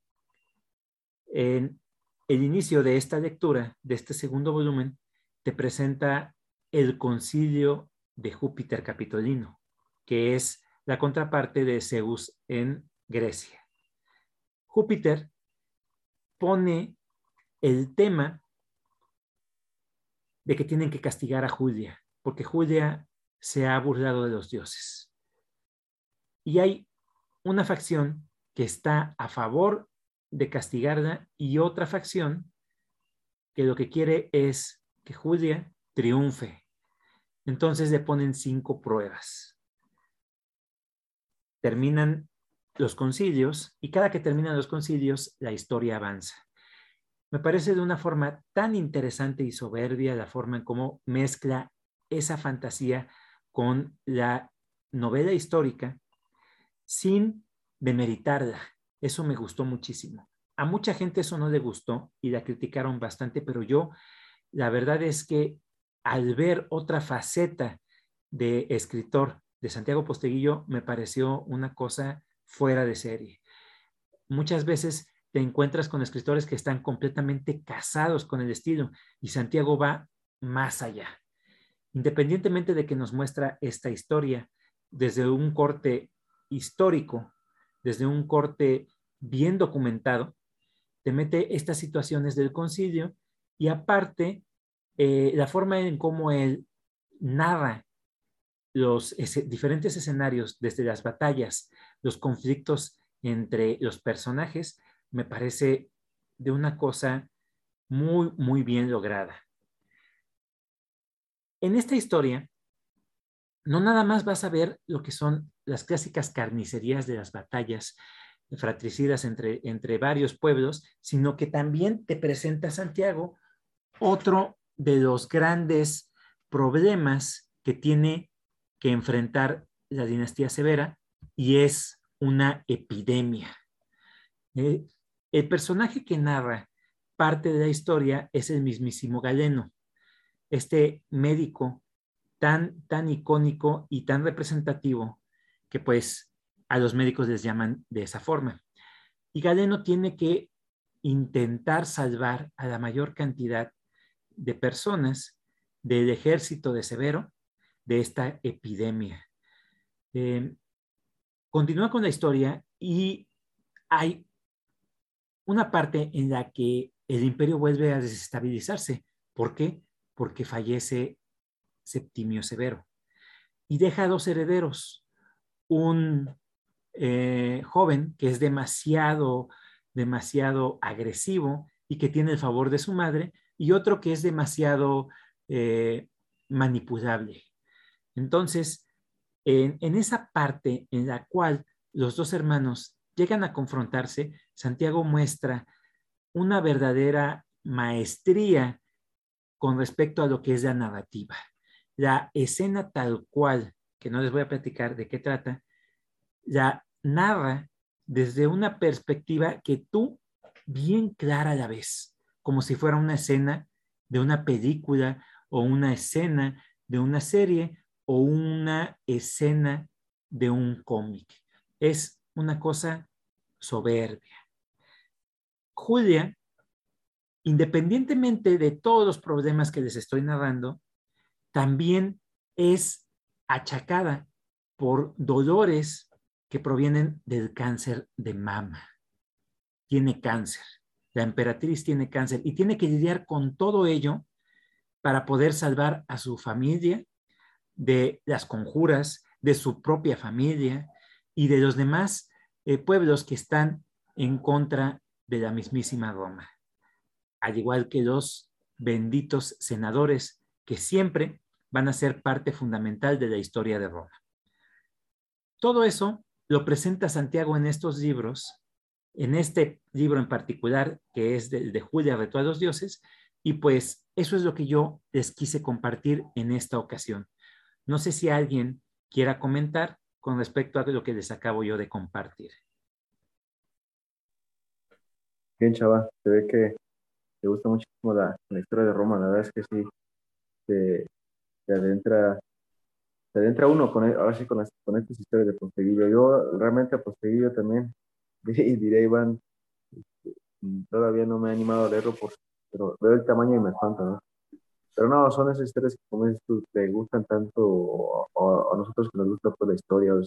en el inicio de esta lectura, de este segundo volumen, te presenta el concilio de Júpiter Capitolino, que es la contraparte de Zeus en Grecia. Júpiter pone el tema de que tienen que castigar a Julia, porque Julia se ha burlado de los dioses. Y hay una facción que está a favor de castigarla y otra facción que lo que quiere es que Julia triunfe. Entonces le ponen cinco pruebas. Terminan los concilios y cada que terminan los concilios la historia avanza. Me parece de una forma tan interesante y soberbia la forma en cómo mezcla esa fantasía con la novela histórica sin demeritarla. Eso me gustó muchísimo. A mucha gente eso no le gustó y la criticaron bastante, pero yo, la verdad es que al ver otra faceta de escritor de Santiago Posteguillo, me pareció una cosa fuera de serie. Muchas veces te encuentras con escritores que están completamente casados con el estilo y Santiago va más allá. Independientemente de que nos muestra esta historia desde un corte histórico, desde un corte bien documentado, te mete estas situaciones del concilio y aparte eh, la forma en cómo él narra los diferentes escenarios, desde las batallas, los conflictos entre los personajes, me parece de una cosa muy, muy bien lograda. En esta historia, no nada más vas a ver lo que son las clásicas carnicerías de las batallas fratricidas entre, entre varios pueblos, sino que también te presenta Santiago otro de los grandes problemas que tiene que enfrentar la dinastía severa y es una epidemia. Eh, el personaje que narra parte de la historia es el mismísimo Galeno, este médico tan, tan icónico y tan representativo que pues a los médicos les llaman de esa forma. Y Galeno tiene que intentar salvar a la mayor cantidad de personas del ejército de Severo de esta epidemia. Eh, continúa con la historia y hay una parte en la que el imperio vuelve a desestabilizarse. ¿Por qué? Porque fallece Septimio Severo y deja dos herederos. Un eh, joven que es demasiado, demasiado agresivo y que tiene el favor de su madre y otro que es demasiado eh, manipulable. Entonces, en, esa parte en la cual los dos hermanos llegan a confrontarse, Santiago muestra una verdadera maestría con respecto a lo que es la narrativa. La escena tal cual, que no les voy a platicar de qué trata, la narra desde una perspectiva que tú bien clara la ves, como si fuera una escena de una película o una escena de una serie o una escena de un cómic. Es una cosa soberbia. Julia, independientemente de todos los problemas que les estoy narrando, también es achacada por dolores que provienen del cáncer de mama. Tiene cáncer. La emperatriz tiene cáncer y tiene que lidiar con todo ello para poder salvar a su familia de las conjuras, de su propia familia y de los demás eh, pueblos que están en contra de la mismísima Roma. al igual que los benditos senadores que siempre van a ser parte fundamental de la historia de Roma. Todo eso lo presenta Santiago en estos libros, en este libro en particular, que es de, de Julia, Reto a los Dioses, y pues eso es lo que yo les quise compartir en esta ocasión. No sé si alguien quiera comentar con respecto a lo que les acabo yo de compartir. Bien, chava, se ve que te gusta muchísimo la, historia de Roma, la verdad es que sí, te, adentra, te adentra uno con, ahora sí con, con estas historias de Posteguillo. Yo realmente a Posteguillo también, diré Iván, este, todavía no me he animado a leerlo, por, pero veo el tamaño y me espanta, ¿no? Pero no, son esas historias que, como dices tú, te gustan tanto, o, a nosotros que nos gusta por la historia, o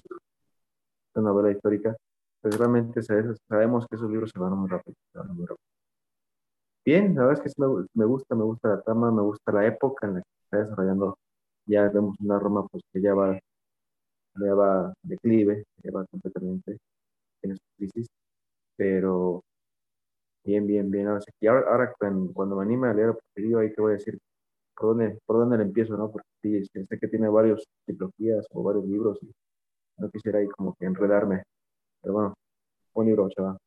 una novela histórica, pues realmente sabemos que esos libros se van muy rápido. muy rápido. Bien, la verdad es que me, me, gusta, me gusta la trama, me gusta la época en la que se está desarrollando. Ya vemos una Roma pues, que ya va, ya va declive, ya va completamente en esta crisis, pero bien, bien, bien. Ahora, ahora, ahora cuando, me anime a leer el ahí te voy a decir por dónde, por dónde le empiezo, ¿no? Porque sí, sé que tiene varios trilogías o varios libros y no quisiera ahí como que enredarme. Pero bueno, un libro, chaval.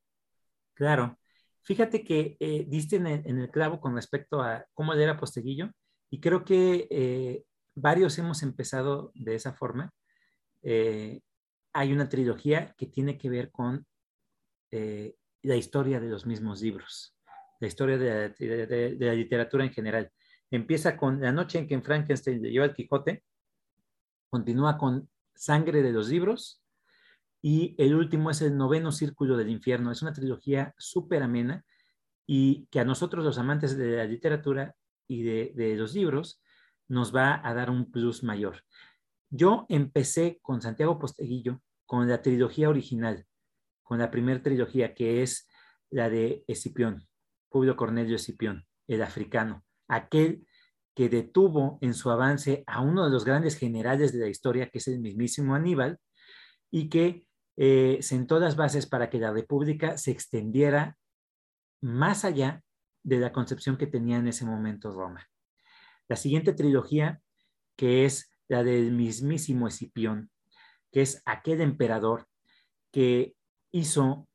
Claro. Fíjate que eh, diste en el, clavo con respecto a cómo leer a Posteguillo y creo que eh, varios hemos empezado de esa forma. Eh, hay una trilogía que tiene que ver con la historia de los mismos libros, la historia de la, literatura en general. Empieza con La noche en que Frankenstein le lleva el Quijote, continúa con Sangre de los libros y el último es el noveno círculo del infierno. Es una trilogía súper amena y que a nosotros los amantes de la literatura y de, los libros nos va a dar un plus mayor. Yo empecé con Santiago Posteguillo, con la trilogía original, con la primera trilogía que es la de Escipión, Publio Cornelio Escipión, el africano, aquel que detuvo en su avance a uno de los grandes generales de la historia, que es el mismísimo Aníbal, y que eh, sentó las bases para que la república se extendiera más allá de la concepción que tenía en ese momento Roma. La siguiente trilogía, que es la del mismísimo Escipión, que es aquel emperador que hizo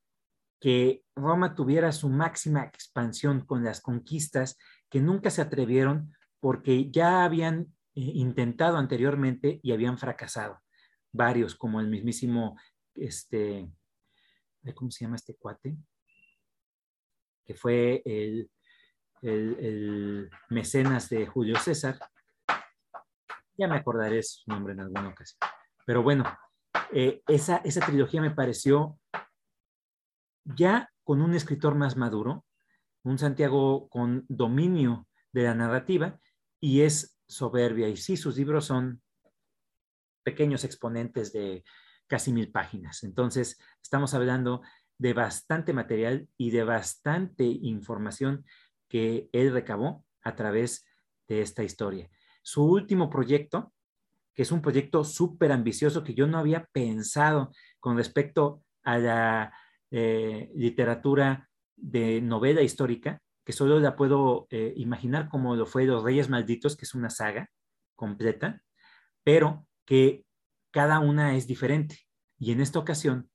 que Roma tuviera su máxima expansión con las conquistas que nunca se atrevieron porque ya habían eh, intentado anteriormente y habían fracasado. Varios, como el mismísimo, este, ¿cómo se llama este cuate? Que fue el, el, mecenas de Julio César. Ya me acordaré su nombre en alguna ocasión. Pero bueno, eh, esa, esa trilogía me pareció ya con un escritor más maduro, un Santiago con dominio de la narrativa y es soberbia. Y sí, sus libros son pequeños exponentes de casi mil páginas. Entonces, estamos hablando de bastante material y de bastante información que él recabó a través de esta historia. Su último proyecto, que es un proyecto súper ambicioso que yo no había pensado con respecto a la eh, literatura de novela histórica, que solo la puedo eh, imaginar como lo fue Los Reyes Malditos, que es una saga completa, pero que cada una es diferente. Y en esta ocasión,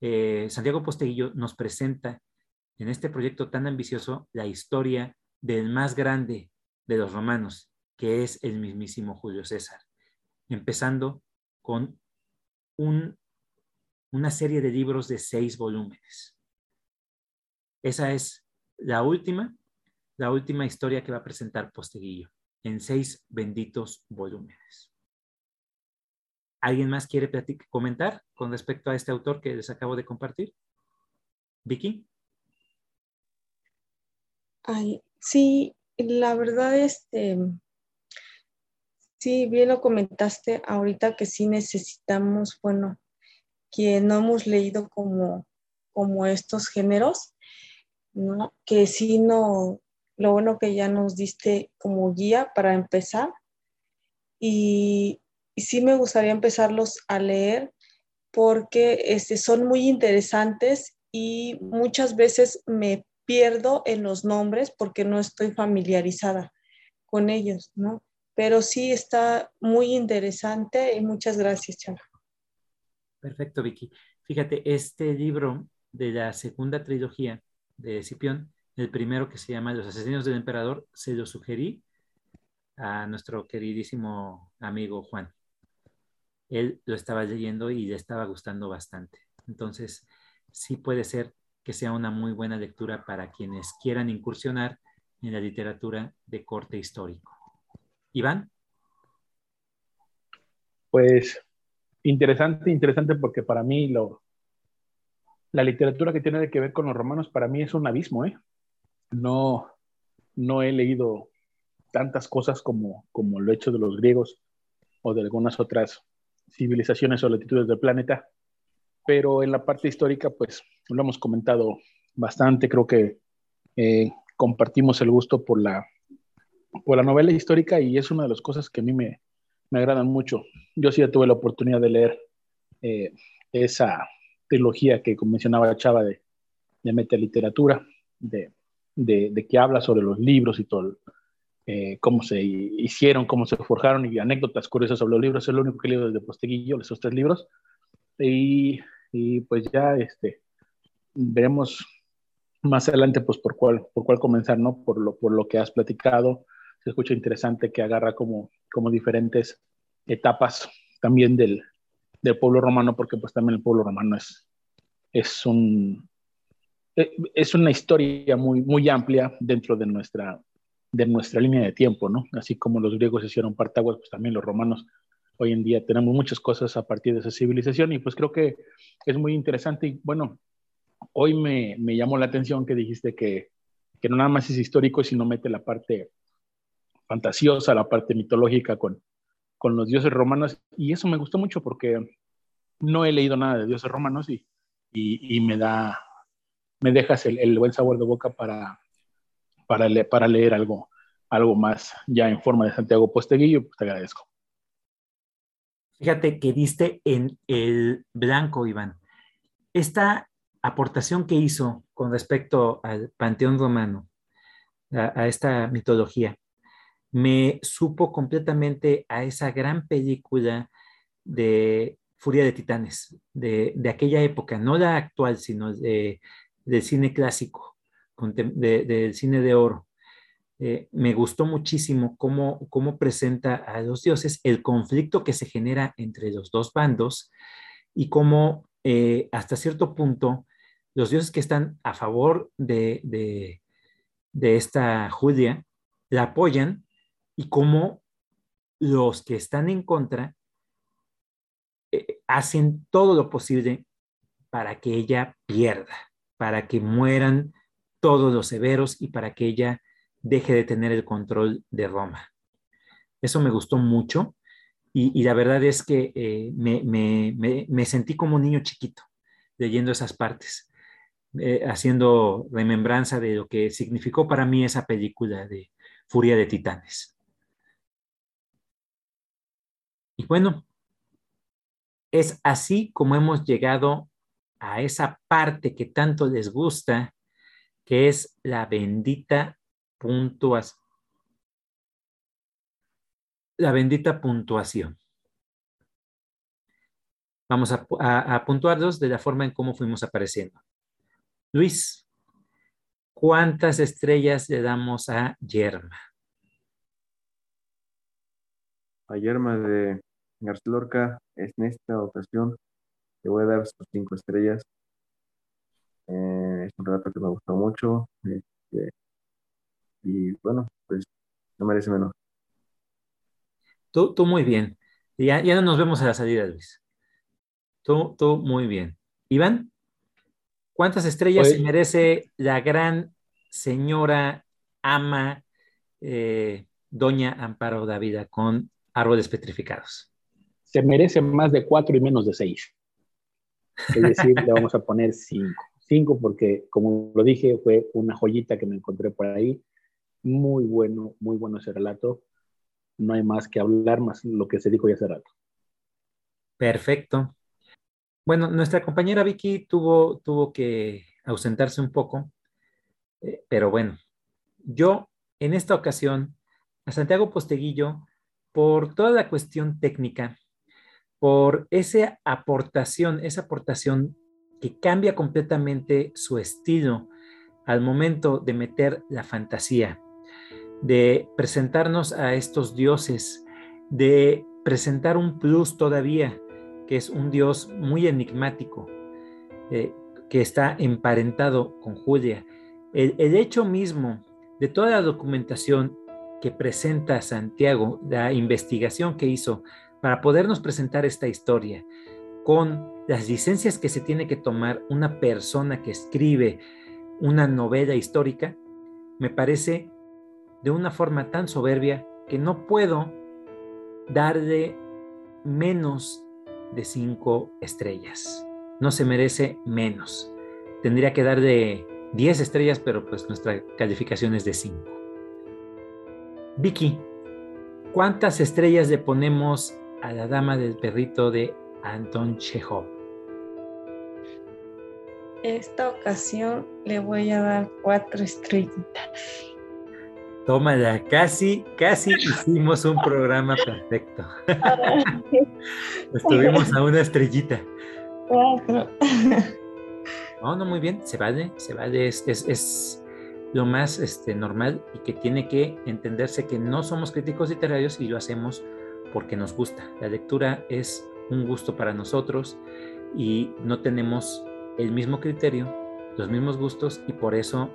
eh, Santiago Posteguillo nos presenta en este proyecto tan ambicioso la historia del más grande de los romanos, que es el mismísimo Julio César, empezando con un una serie de libros de seis volúmenes. Esa es la última, la última historia que va a presentar Posteguillo en seis benditos volúmenes. ¿Alguien más quiere comentar con respecto a este autor que les acabo de compartir? Vicky. Ay, sí, la verdad, este, sí, bien lo comentaste ahorita que sí necesitamos, bueno, que no hemos leído como, como estos géneros, ¿no? que sí no, lo bueno que ya nos diste como guía para empezar. Y, sí me gustaría empezarlos a leer porque este, son muy interesantes y muchas veces me pierdo en los nombres porque no estoy familiarizada con ellos, ¿no? Pero sí está muy interesante y muchas gracias, Chava. Perfecto, Vicky. Fíjate, este libro de la segunda trilogía de Cipión, el primero que se llama Los asesinos del emperador, se lo sugerí a nuestro queridísimo amigo Juan. Él lo estaba leyendo y le estaba gustando bastante. Entonces, sí puede ser que sea una muy buena lectura para quienes quieran incursionar en la literatura de corte histórico. Iván. Pues interesante, interesante porque para mí lo, la literatura que tiene que ver con los romanos para mí es un abismo, ¿eh? No, no he leído tantas cosas como, como lo he hecho de los griegos o de algunas otras civilizaciones o latitudes del planeta, pero en la parte histórica, pues lo hemos comentado bastante, creo que eh, compartimos el gusto por la, por la novela histórica y es una de las cosas que a mí me, me agradan mucho. Yo sí ya tuve la oportunidad de leer eh, esa trilogía que mencionaba Chava de, de metaliteratura, de, de, de, que habla sobre los libros y todo, eh, cómo se hicieron, cómo se forjaron y anécdotas curiosas sobre los libros. Es lo único que he leído desde Posteguillo, esos tres libros. Y, y, pues ya este, veremos más adelante pues por cuál, por cuál comenzar, ¿no? Por lo, por lo que has platicado. Se escucha interesante que agarra como como diferentes etapas también del, del pueblo romano, porque pues también el pueblo romano es, es, un, eh, es una historia muy, muy amplia dentro de nuestra, de nuestra línea de tiempo, ¿no? Así como los griegos hicieron Partaguas, pues también los romanos hoy en día tenemos muchas cosas a partir de esa civilización y pues creo que es muy interesante y bueno, hoy me, me llamó la atención que dijiste que, que no nada más es histórico, sino mete la parte fantasiosa, la parte mitológica con, con los dioses romanos. Y eso me gustó mucho porque no he leído nada de dioses romanos y, y, me da, me dejas el, buen sabor de boca para, para, para leer algo, algo más ya en forma de Santiago Posteguillo, pues te agradezco. Fíjate que diste en el blanco, Iván. Esta aportación que hizo con respecto al panteón romano, a, esta mitología, me supo completamente a esa gran película de Furia de Titanes, de, aquella época, no la actual, sino de, del cine clásico, del cine de oro. Eh, me gustó muchísimo cómo, cómo presenta a los dioses, el conflicto que se genera entre los dos bandos y cómo eh, hasta cierto punto los dioses que están a favor de, de esta Julia la apoyan y cómo los que están en contra eh, hacen todo lo posible para que ella pierda, para que mueran todos los severos y para que ella deje de tener el control de Roma. Eso me gustó mucho y, la verdad es que eh, me, sentí como un niño chiquito leyendo esas partes, eh, haciendo remembranza de lo que significó para mí esa película de Furia de Titanes. Y bueno, es así como hemos llegado a esa parte que tanto les gusta, que es la bendita puntuación. La bendita puntuación. Vamos a, a, puntuarlos de la forma en cómo fuimos apareciendo. Luis, ¿cuántas estrellas le damos a Yerma? A Yerma de García Lorca, en esta ocasión le voy a dar sus cinco estrellas. Eh, es un relato que me gustó mucho. Este, y bueno, pues no merece menos. Tú, tú muy bien. Ya, ya no nos vemos a la salida, Luis. Tú, tú muy bien. Iván, ¿cuántas estrellas pues merece la gran señora ama eh, Doña Amparo Davida con árboles petrificados? se merece más de cuatro y menos de seis. Es decir, le vamos a poner cinco. Cinco porque, como lo dije, fue una joyita que me encontré por ahí. Muy bueno, muy bueno ese relato. No hay más que hablar, más lo que se dijo ya hace rato. Perfecto. Bueno, nuestra compañera Vicky tuvo, tuvo que ausentarse un poco, Eh, pero bueno, yo en esta ocasión a Santiago Posteguillo por toda la cuestión técnica, por esa aportación, esa aportación que cambia completamente su estilo al momento de meter la fantasía, de presentarnos a estos dioses, de presentar un plus todavía, que es un dios muy enigmático, eh, que está emparentado con Julia. El, el hecho mismo de toda la documentación que presenta Santiago, la investigación que hizo para podernos presentar esta historia, con las licencias que se tiene que tomar una persona que escribe una novela histórica, me parece de una forma tan soberbia que no puedo darle menos de cinco estrellas. No se merece menos. Tendría que darle 10 estrellas, pero pues nuestra calificación es de 5. Vicky, ¿cuántas estrellas le ponemos a la dama del perrito de Anton Chekhov? Esta ocasión le voy a dar cuatro estrellitas. Tómala, casi, casi hicimos un programa perfecto. Estuvimos a una estrellita. No, no, muy bien, se vale, se vale, es, es, es lo más este, normal y que tiene que entenderse que no somos críticos literarios y lo hacemos porque nos gusta. La lectura es un gusto para nosotros y no tenemos el mismo criterio, los mismos gustos y por eso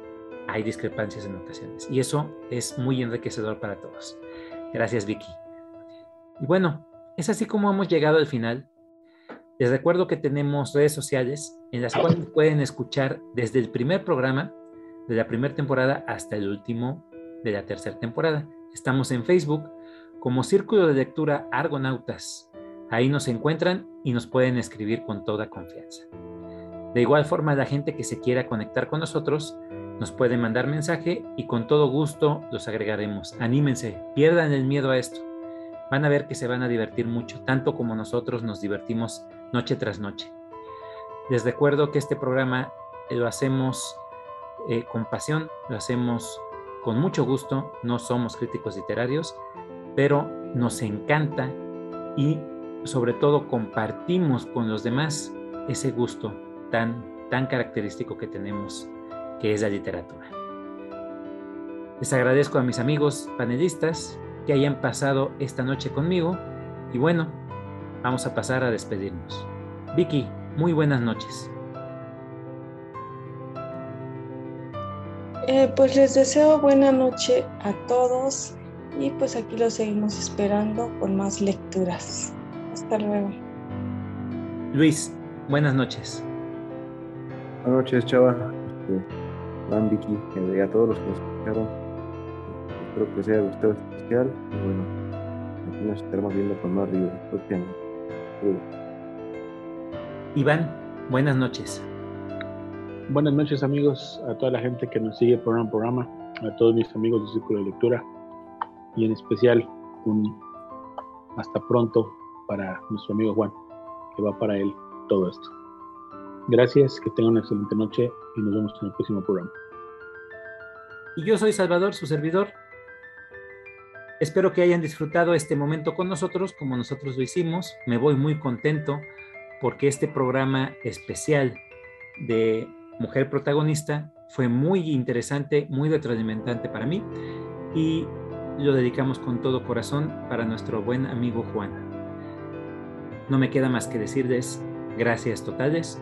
hay discrepancias en ocasiones. Y eso es muy enriquecedor para todos. Gracias, Vicky. Y bueno, es así como hemos llegado al final. Les recuerdo que tenemos redes sociales en las cuales pueden escuchar desde el primer programa de la primera temporada hasta el último de la tercera temporada. Estamos en Facebook como Círculo de Lectura Argonautas. Ahí nos encuentran y nos pueden escribir con toda confianza. De igual forma, la gente que se quiera conectar con nosotros nos puede mandar mensaje y con todo gusto los agregaremos. Anímense, pierdan el miedo a esto. Van a ver que se van a divertir mucho, tanto como nosotros nos divertimos noche tras noche. Les recuerdo que este programa lo hacemos eh, con pasión, lo hacemos con mucho gusto, no somos críticos literarios, pero nos encanta y sobre todo compartimos con los demás ese gusto tan, tan característico que tenemos que es la literatura. Les agradezco a mis amigos panelistas que hayan pasado esta noche conmigo y bueno, vamos a pasar a despedirnos. Vicky, muy buenas noches. Eh, pues les deseo buena noche a todos y pues aquí los seguimos esperando con más lecturas. Hasta luego. Luis, buenas noches. Buenas noches, chava. Este, Van Vicky, y a todos los que nos escucharon. Espero que les haya gustado este especial. Y bueno, aquí nos estaremos viendo con más libros. Iván, buenas noches. Buenas noches amigos, a toda la gente que nos sigue programa programa, a todos mis amigos del Círculo de Lectura y en especial un hasta pronto para nuestro amigo Juan, que va para él todo esto. Gracias, que tengan una excelente noche y nos vemos en el próximo programa. Y yo soy Salvador, su servidor. Espero que hayan disfrutado este momento con nosotros como nosotros lo hicimos. Me voy muy contento porque este programa especial de Mujer Protagonista fue muy interesante, muy retroalimentante para mí y lo dedicamos con todo corazón para nuestro buen amigo Juan. No me queda más que decirles gracias totales